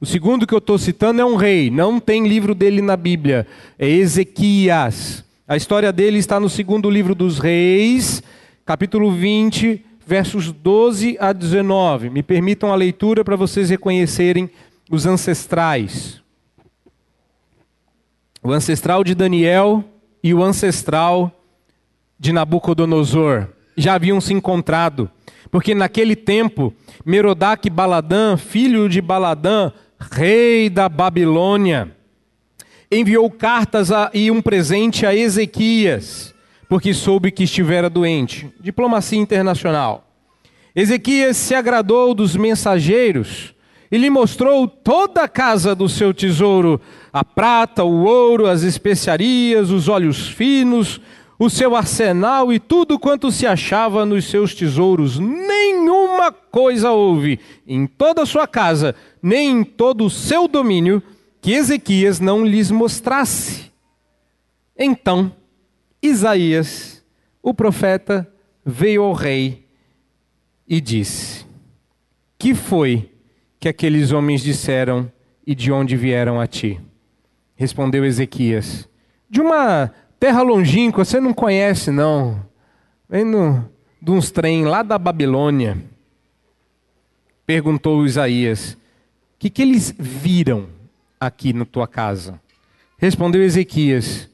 O segundo que eu estou citando é um rei, não tem livro dele na Bíblia, é Ezequias. A história dele está no segundo livro dos Reis, capítulo 20, versos 12 a 19. Me permitam a leitura para vocês reconhecerem os ancestrais. O ancestral de Daniel e o ancestral de Nabucodonosor já haviam se encontrado, porque naquele tempo Merodach Baladã, filho de Baladã, rei da Babilônia, enviou cartas a, e um presente a Ezequias porque soube que estivera doente. Diplomacia internacional. Ezequias se agradou dos mensageiros e lhe mostrou toda a casa do seu tesouro: a prata, o ouro, as especiarias, os óleos finos, o seu arsenal e tudo quanto se achava nos seus tesouros. Nenhuma coisa houve em toda a sua casa, nem em todo o seu domínio, que Ezequias não lhes mostrasse. Então, Isaías, o profeta, veio ao rei e disse: Que foi que aqueles homens disseram e de onde vieram a ti? Respondeu Ezequias: De uma terra longínqua, você não conhece, não. Vendo de uns trem lá da Babilônia. Perguntou Isaías: O que, que eles viram aqui na tua casa? Respondeu Ezequias: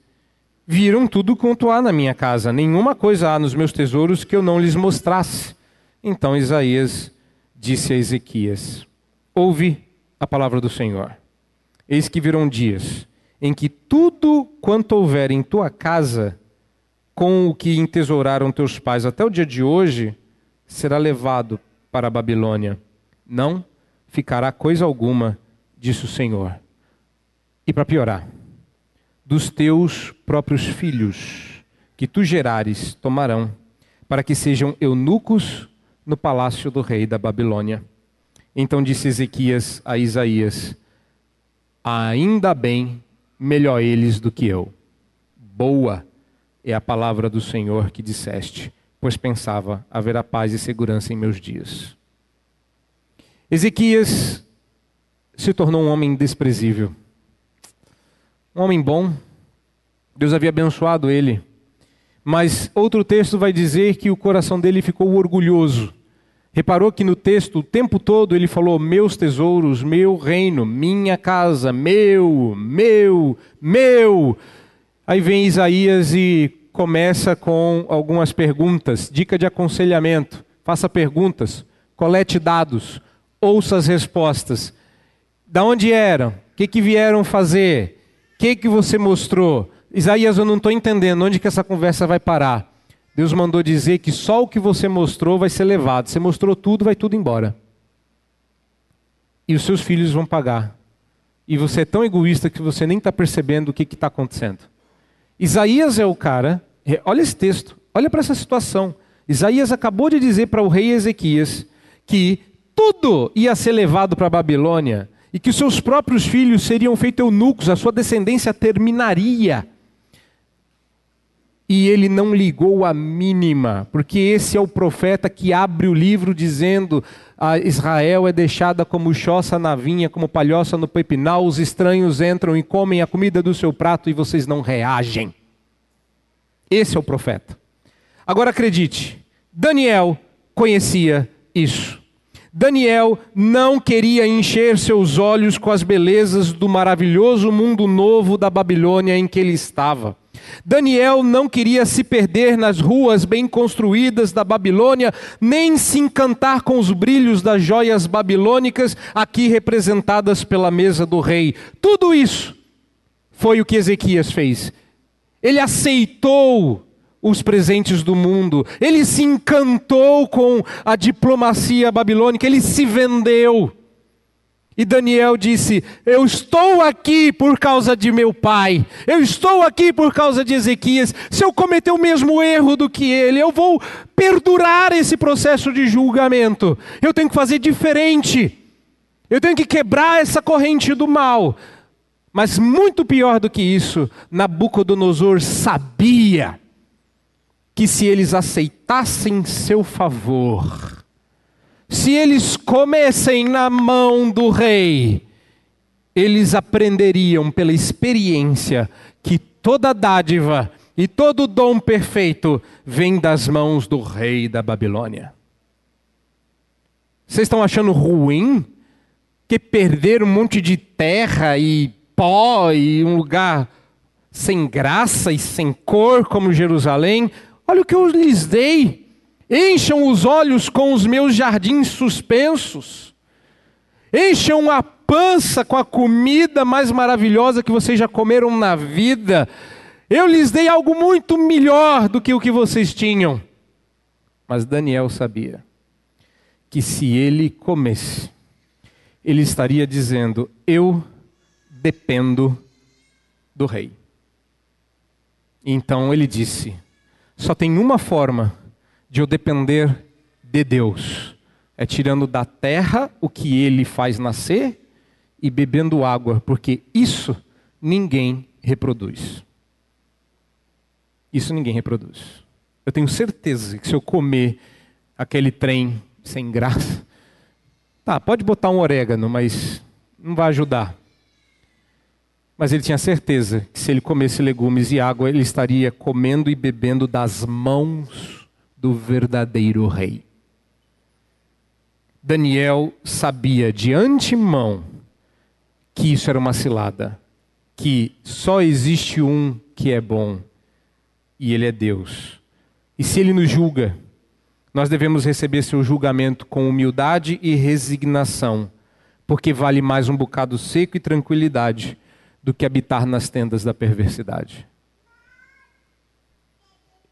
Viram tudo quanto há na minha casa, nenhuma coisa há nos meus tesouros que eu não lhes mostrasse. Então Isaías disse a Ezequias: Ouve a palavra do Senhor. Eis que virão dias em que tudo quanto houver em tua casa, com o que entesouraram teus pais até o dia de hoje, será levado para a Babilônia. Não ficará coisa alguma, disse o Senhor. E para piorar, dos teus próprios filhos, que tu gerares, tomarão, para que sejam eunucos no palácio do rei da Babilônia. Então disse Ezequias a Isaías: Ainda bem, melhor eles do que eu. Boa é a palavra do Senhor que disseste, pois pensava haverá paz e segurança em meus dias. Ezequias se tornou um homem desprezível. Um homem bom, Deus havia abençoado ele. Mas outro texto vai dizer que o coração dele ficou orgulhoso. Reparou que no texto, o tempo todo, ele falou: Meus tesouros, meu reino, minha casa, meu, meu, meu. Aí vem Isaías e começa com algumas perguntas, dica de aconselhamento. Faça perguntas, colete dados, ouça as respostas. Da onde eram? O que, que vieram fazer? Que que você mostrou? Isaías, eu não estou entendendo onde que essa conversa vai parar. Deus mandou dizer que só o que você mostrou vai ser levado. Você mostrou tudo, vai tudo embora. E os seus filhos vão pagar. E você é tão egoísta que você nem está percebendo o que está acontecendo. Isaías é o cara, olha esse texto, olha para essa situação. Isaías acabou de dizer para o rei Ezequias que tudo ia ser levado para a Babilônia e que seus próprios filhos seriam feitos eunucos, a sua descendência terminaria. E ele não ligou a mínima, porque esse é o profeta que abre o livro dizendo: a Israel é deixada como choça na vinha, como palhoça no pepinal, os estranhos entram e comem a comida do seu prato e vocês não reagem. Esse é o profeta. Agora acredite, Daniel conhecia isso. Daniel não queria encher seus olhos com as belezas do maravilhoso mundo novo da Babilônia em que ele estava. Daniel não queria se perder nas ruas bem construídas da Babilônia, nem se encantar com os brilhos das joias babilônicas aqui representadas pela mesa do rei. Tudo isso foi o que Ezequias fez. Ele aceitou os presentes do mundo. Ele se encantou com a diplomacia babilônica, ele se vendeu. E Daniel disse: Eu estou aqui por causa de meu pai, eu estou aqui por causa de Ezequias. Se eu cometer o mesmo erro do que ele, eu vou perdurar esse processo de julgamento. Eu tenho que fazer diferente, eu tenho que quebrar essa corrente do mal. Mas muito pior do que isso, Nabucodonosor sabia que se eles aceitassem seu favor, se eles comessem na mão do rei, eles aprenderiam pela experiência que toda dádiva e todo dom perfeito vem das mãos do rei da Babilônia. Vocês estão achando ruim que perder um monte de terra e pó e um lugar sem graça e sem cor como Jerusalém? Olha o que eu lhes dei. Encham os olhos com os meus jardins suspensos. Encham a pança com a comida mais maravilhosa que vocês já comeram na vida. Eu lhes dei algo muito melhor do que o que vocês tinham. Mas Daniel sabia que se ele comesse, ele estaria dizendo: Eu dependo do rei. Então ele disse: Só tem uma forma de eu depender de Deus: é tirando da terra o que ele faz nascer e bebendo água, porque isso ninguém reproduz. Isso ninguém reproduz. Eu tenho certeza que se eu comer aquele trem sem graça, tá, pode botar um orégano, mas não vai ajudar. Mas ele tinha certeza que se ele comesse legumes e água, ele estaria comendo e bebendo das mãos do verdadeiro rei. Daniel sabia de antemão que isso era uma cilada, que só existe um que é bom e ele é Deus. E se ele nos julga, nós devemos receber seu julgamento com humildade e resignação, porque vale mais um bocado seco e tranquilidade do que habitar nas tendas da perversidade.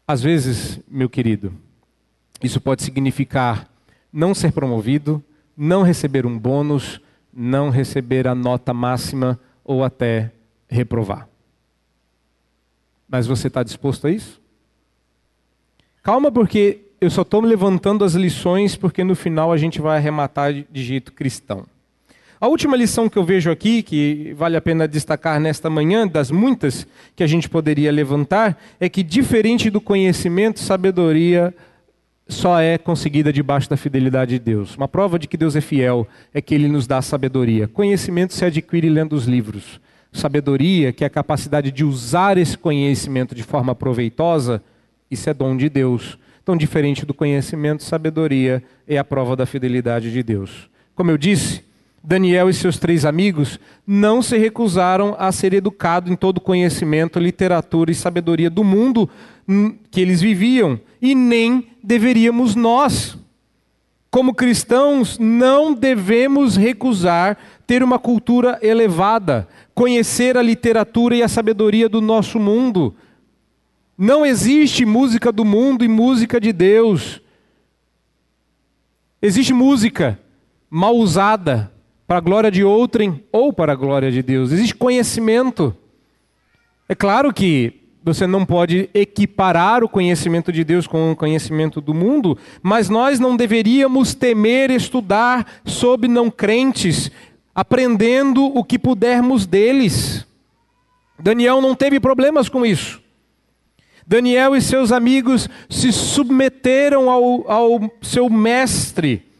Às vezes, meu querido, isso pode significar não ser promovido, não receber um bônus, não receber a nota máxima ou até reprovar. Mas você está disposto a isso? Calma, porque eu só estou levantando as lições, porque no final a gente vai arrematar de jeito cristão. A última lição que eu vejo aqui, que vale a pena destacar nesta manhã, das muitas que a gente poderia levantar, é que diferente do conhecimento, sabedoria só é conseguida debaixo da fidelidade de Deus. Uma prova de que Deus é fiel é que Ele nos dá sabedoria. Conhecimento se adquire lendo os livros. Sabedoria, que é a capacidade de usar esse conhecimento de forma proveitosa, isso é dom de Deus. Então, diferente do conhecimento, sabedoria é a prova da fidelidade de Deus. Como eu disse, Daniel e seus três amigos não se recusaram a ser educados em todo o conhecimento, literatura e sabedoria do mundo que eles viviam, e nem deveríamos nós. Como cristãos, não devemos recusar ter uma cultura elevada, conhecer a literatura e a sabedoria do nosso mundo. Não existe música do mundo e música de Deus. Existe música mal usada, para a glória de outrem ou para a glória de Deus. Existe conhecimento. É claro que você não pode equiparar o conhecimento de Deus com o conhecimento do mundo, mas nós não deveríamos temer estudar sobre não crentes, aprendendo o que pudermos deles. Daniel não teve problemas com isso. Daniel e seus amigos se submeteram ao, ao seu mestre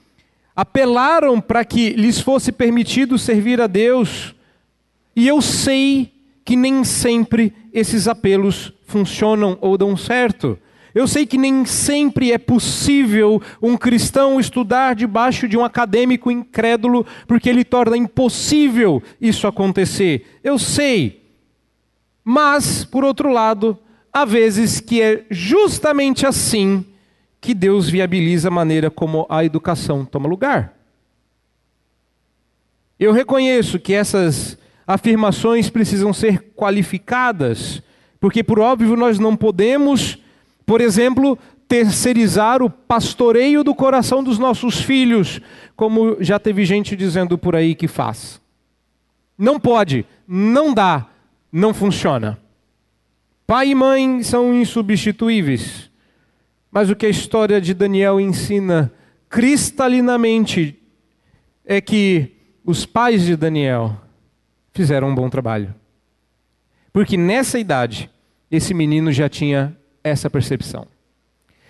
apelaram para que lhes fosse permitido servir a Deus. E eu sei que nem sempre esses apelos funcionam ou dão certo. Eu sei que nem sempre é possível um cristão estudar debaixo de um acadêmico incrédulo, porque ele torna impossível isso acontecer. Eu sei. Mas, por outro lado, há vezes que é justamente assim que Deus viabiliza a maneira como a educação toma lugar. Eu reconheço que essas afirmações precisam ser qualificadas, porque, por óbvio, nós não podemos, por exemplo, terceirizar o pastoreio do coração dos nossos filhos, como já teve gente dizendo por aí que faz. Não pode, não dá, não funciona. Pai e mãe são insubstituíveis. Mas o que a história de Daniel ensina cristalinamente é que os pais de Daniel fizeram um bom trabalho. Porque nessa idade, esse menino já tinha essa percepção.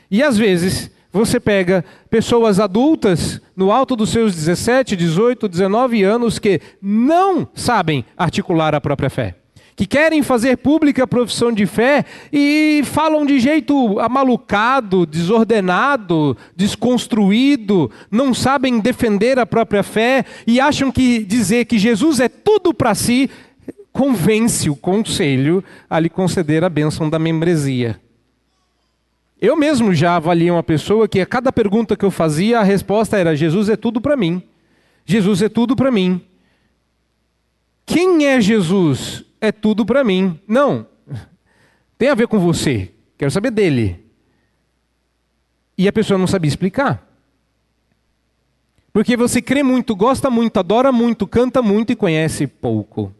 E às vezes você pega pessoas adultas no alto dos seus 17, 18, 19 anos que não sabem articular a própria fé que querem fazer pública a profissão de fé e falam de jeito amalucado, desordenado, desconstruído, não sabem defender a própria fé e acham que dizer que Jesus é tudo para si convence o conselho a lhe conceder a bênção da membresia. Eu mesmo já avaliei uma pessoa que a cada pergunta que eu fazia, a resposta era: Jesus é tudo para mim. Jesus é tudo para mim. Quem é Jesus? É tudo para mim. Não. Tem a ver com você. Quero saber dele. E a pessoa não sabia explicar. Porque você crê muito, gosta muito, adora muito, canta muito e conhece pouco.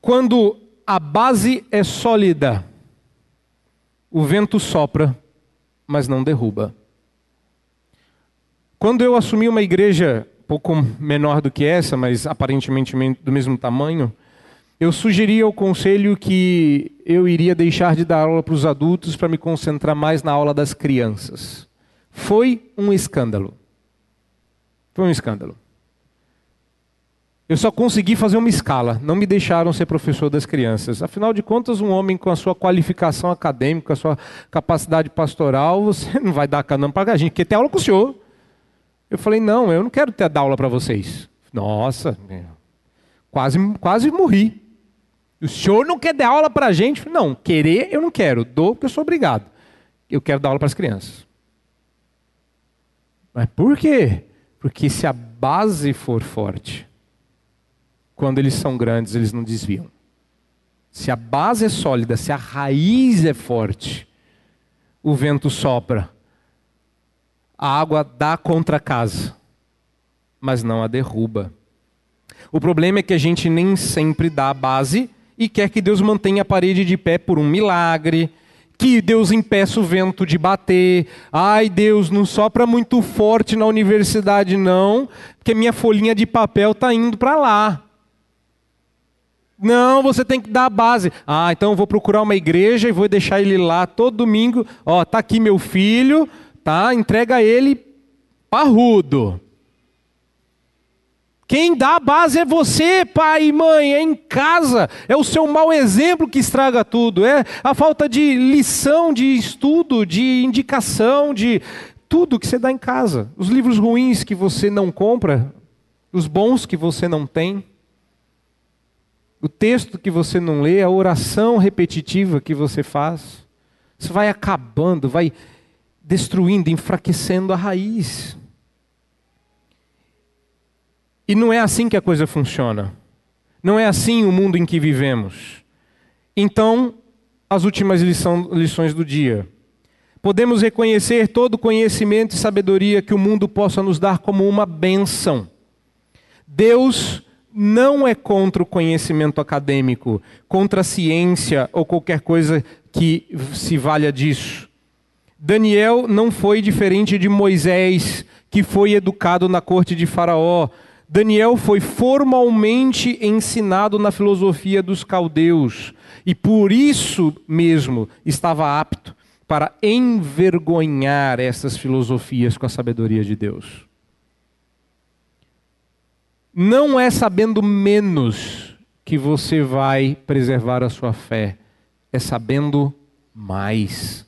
Quando a base é sólida, o vento sopra, mas não derruba. Quando eu assumi uma igreja pouco menor do que essa, mas aparentemente do mesmo tamanho, eu sugeri ao conselho que eu iria deixar de dar aula para os adultos para me concentrar mais na aula das crianças. Foi um escândalo. Foi um escândalo. Eu só consegui fazer uma escala, não me deixaram ser professor das crianças. Afinal de contas, um homem com a sua qualificação acadêmica, a sua capacidade pastoral, você não vai dar canão para a gente, quer ter aula com o senhor. Eu falei, não, eu não quero ter dar aula para vocês. Nossa, quase, quase morri. O senhor não quer dar aula para a gente? Não, querer eu não quero, dou porque eu sou obrigado. Eu quero dar aula para as crianças. Mas por quê? Porque se a base for forte, quando eles são grandes, eles não desviam. Se a base é sólida, se a raiz é forte, o vento sopra, a água dá contra a casa, mas não a derruba. O problema é que a gente nem sempre dá a base e quer que Deus mantenha a parede de pé por um milagre, que Deus impeça o vento de bater. Ai, Deus, não sopra muito forte na universidade, não, porque minha folhinha de papel está indo para lá. Não, você tem que dar a base. Ah, então eu vou procurar uma igreja e vou deixar ele lá todo domingo. Ó, tá aqui meu filho, tá? Entrega ele parrudo. Quem dá a base é você, pai e mãe, é em casa. É o seu mau exemplo que estraga tudo. É a falta de lição, de estudo, de indicação, de tudo que você dá em casa. Os livros ruins que você não compra, os bons que você não tem o texto que você não lê, a oração repetitiva que você faz. Isso vai acabando, vai destruindo, enfraquecendo a raiz. E não é assim que a coisa funciona. Não é assim o mundo em que vivemos. Então, as últimas lição, lições do dia. Podemos reconhecer todo conhecimento e sabedoria que o mundo possa nos dar como uma bênção. Deus não é contra o conhecimento acadêmico, contra a ciência ou qualquer coisa que se valha disso. Daniel não foi diferente de Moisés, que foi educado na corte de Faraó. Daniel foi formalmente ensinado na filosofia dos caldeus e por isso mesmo estava apto para envergonhar essas filosofias com a sabedoria de Deus não é sabendo menos que você vai preservar a sua fé, é sabendo mais.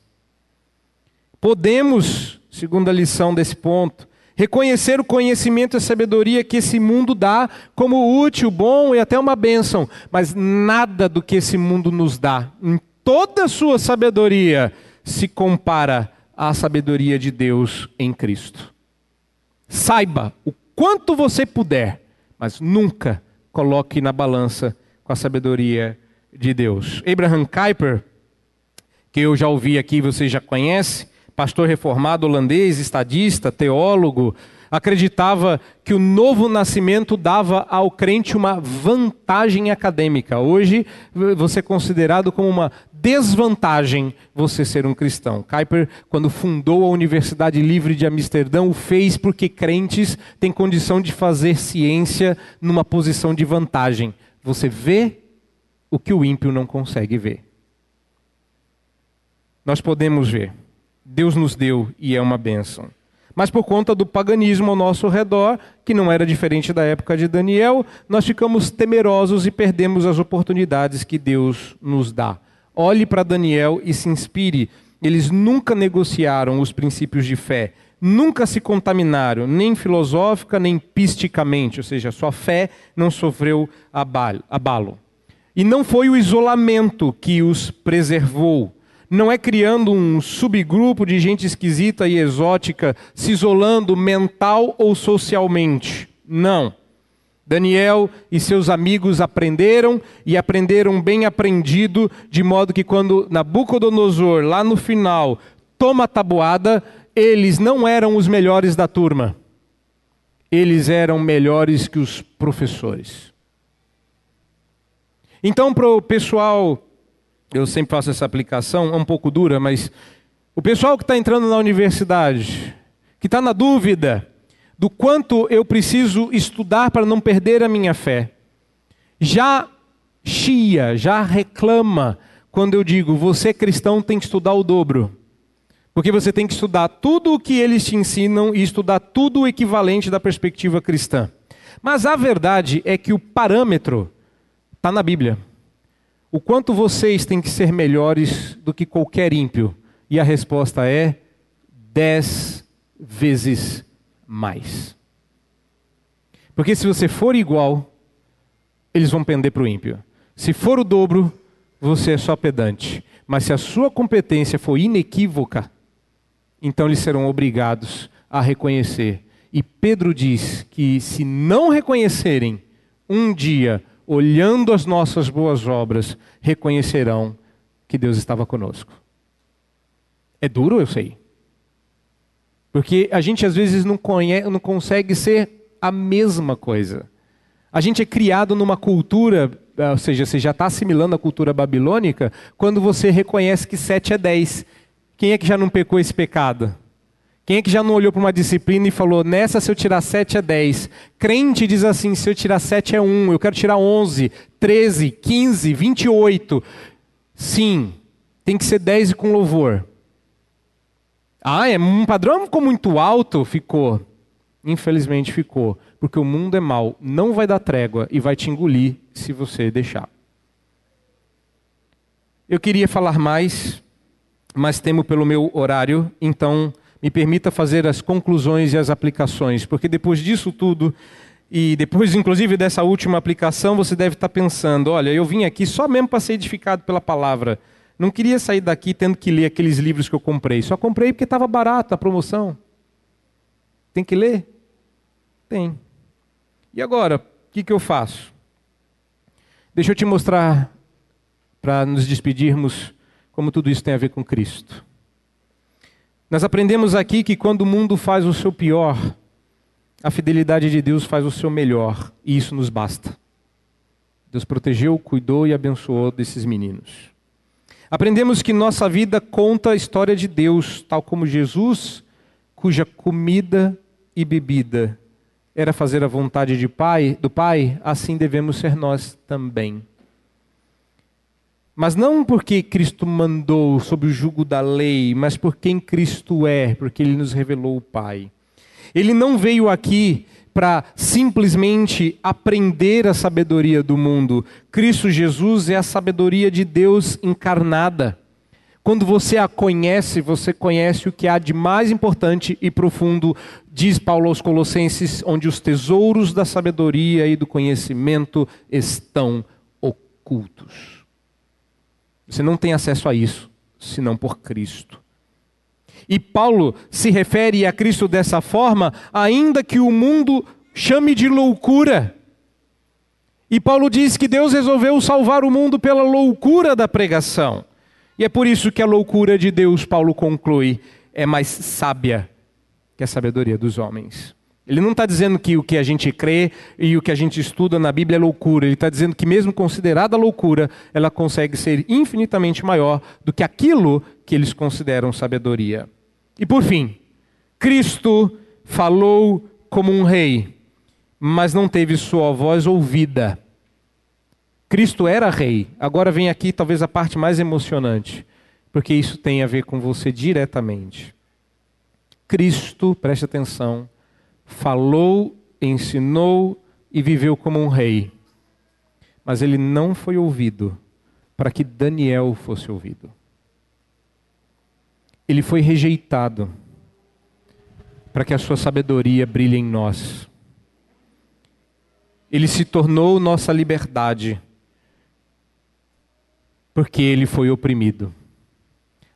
Podemos, segundo a lição desse ponto, reconhecer o conhecimento e a sabedoria que esse mundo dá como útil, bom e até uma bênção, mas nada do que esse mundo nos dá, em toda a sua sabedoria, se compara à sabedoria de Deus em Cristo. Saiba o quanto você puder mas nunca coloque na balança com a sabedoria de Deus. Abraham Kuyper, que eu já ouvi aqui, você já conhece, pastor reformado holandês, estadista, teólogo, acreditava que o novo nascimento dava ao crente uma vantagem acadêmica. Hoje, você é considerado como uma desvantagem você ser um cristão. Kuyper, quando fundou a Universidade Livre de Amsterdã, o fez porque crentes têm condição de fazer ciência numa posição de vantagem. Você vê o que o ímpio não consegue ver. nós podemos ver. Deus nos deu e é uma bênção. Mas por conta do paganismo ao nosso redor, que não era diferente da época de Daniel, nós ficamos temerosos e perdemos as oportunidades que Deus nos dá. Olhe para Daniel e se inspire. Eles nunca negociaram os princípios de fé, nunca se contaminaram, nem filosófica, nem pisticamente, ou seja, sua fé não sofreu abalo. E não foi o isolamento que os preservou. Não é criando um subgrupo de gente esquisita e exótica, se isolando mental ou socialmente. Não. Daniel e seus amigos aprenderam e aprenderam bem aprendido, de modo que quando Nabucodonosor, lá no final, toma a tabuada, eles não eram os melhores da turma. Eles eram melhores que os professores. Então, para o pessoal, eu sempre faço essa aplicação, é um pouco dura, mas o pessoal que está entrando na universidade, que está na dúvida, do quanto eu preciso estudar para não perder a minha fé. Já chia, já reclama quando eu digo, você cristão tem que estudar o dobro. Porque você tem que estudar tudo o que eles te ensinam e estudar tudo o equivalente da perspectiva cristã. Mas a verdade é que o parâmetro está na Bíblia. O quanto vocês têm que ser melhores do que qualquer ímpio? E a resposta é dez vezes mais. Porque se você for igual, eles vão pender para o ímpio. Se for o dobro, você é só pedante. Mas se a sua competência for inequívoca, então eles serão obrigados a reconhecer. E Pedro diz que se não reconhecerem, um dia, olhando as nossas boas obras, reconhecerão que Deus estava conosco. É duro, eu sei. Porque a gente às vezes não, conhece, não consegue ser a mesma coisa. A gente é criado numa cultura, ou seja, você já está assimilando a cultura babilônica, quando você reconhece que 7 é 10. Quem é que já não pecou esse pecado? Quem é que já não olhou para uma disciplina e falou, nessa se eu tirar 7 é 10? Crente diz assim, se eu tirar 7 é 1, eu quero tirar 11, 13, 15, 28. Sim, tem que ser 10 e com louvor. Ah, é um padrão ficou muito alto? Ficou. Infelizmente ficou. Porque o mundo é mau, não vai dar trégua e vai te engolir se você deixar. Eu queria falar mais, mas temo pelo meu horário, então me permita fazer as conclusões e as aplicações, porque depois disso tudo, e depois inclusive dessa última aplicação, você deve estar pensando: olha, eu vim aqui só mesmo para ser edificado pela palavra. Não queria sair daqui tendo que ler aqueles livros que eu comprei. Só comprei porque estava barato a promoção. Tem que ler? Tem. E agora, o que, que eu faço? Deixa eu te mostrar, para nos despedirmos, como tudo isso tem a ver com Cristo. Nós aprendemos aqui que quando o mundo faz o seu pior, a fidelidade de Deus faz o seu melhor, e isso nos basta. Deus protegeu, cuidou e abençoou desses meninos. Aprendemos que nossa vida conta a história de Deus, tal como Jesus, cuja comida e bebida era fazer a vontade de pai, do Pai, assim devemos ser nós também. Mas não porque Cristo mandou sob o jugo da lei, mas por quem Cristo é, porque Ele nos revelou o Pai. Ele não veio aqui para simplesmente aprender a sabedoria do mundo. Cristo Jesus é a sabedoria de Deus encarnada. Quando você a conhece, você conhece o que há de mais importante e profundo, diz Paulo aos Colossenses, onde os tesouros da sabedoria e do conhecimento estão ocultos. Você não tem acesso a isso, senão por Cristo. E Paulo se refere a Cristo dessa forma, ainda que o mundo chame de loucura. E Paulo diz que Deus resolveu salvar o mundo pela loucura da pregação. E é por isso que a loucura de Deus, Paulo conclui, é mais sábia que a sabedoria dos homens. Ele não está dizendo que o que a gente crê e o que a gente estuda na Bíblia é loucura. Ele está dizendo que, mesmo considerada loucura, ela consegue ser infinitamente maior do que aquilo que eles consideram sabedoria. E por fim, Cristo falou como um rei, mas não teve sua voz ouvida. Cristo era rei. Agora vem aqui talvez a parte mais emocionante. porque isso tem a ver com você diretamente. Cristo, preste atenção, falou, ensinou e viveu como um rei. Mas ele não foi ouvido para que Daniel fosse ouvido. Ele foi rejeitado para que a sua sabedoria brilhe em nós. Ele se tornou nossa liberdade porque ele foi oprimido.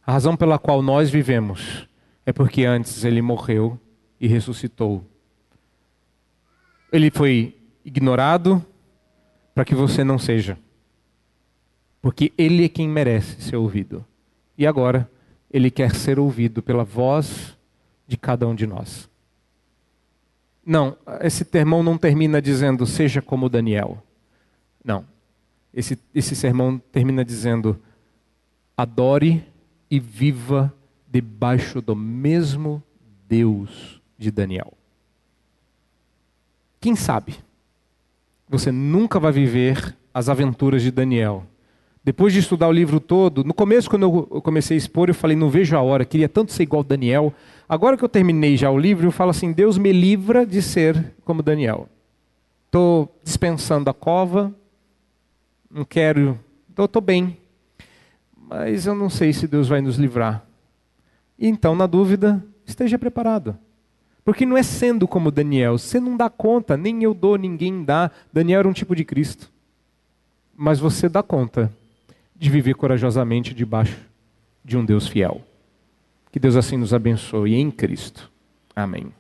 A razão pela qual nós vivemos é porque antes ele morreu e ressuscitou. Ele foi ignorado para que você não seja. Porque ele é quem merece ser ouvido. E agora, ele quer ser ouvido pela voz de cada um de nós. Não, esse sermão não termina dizendo seja como Daniel. Não. Esse, esse sermão termina dizendo adore e viva debaixo do mesmo Deus de Daniel. Quem sabe você nunca vai viver as aventuras de Daniel. Depois de estudar o livro todo, no começo, quando eu comecei a expor, eu falei: não vejo a hora, queria tanto ser igual Daniel. Agora que eu terminei já o livro, eu falo assim: Deus me livra de ser como Daniel. Estou dispensando a cova, não quero, estou bem, mas eu não sei se Deus vai nos livrar. Então, na dúvida, esteja preparado. Porque não é sendo como Daniel, você não dá conta, nem eu dou, ninguém dá. Daniel era um tipo de Cristo. Mas você dá conta de viver corajosamente debaixo de um Deus fiel. Que Deus assim nos abençoe em Cristo. Amém.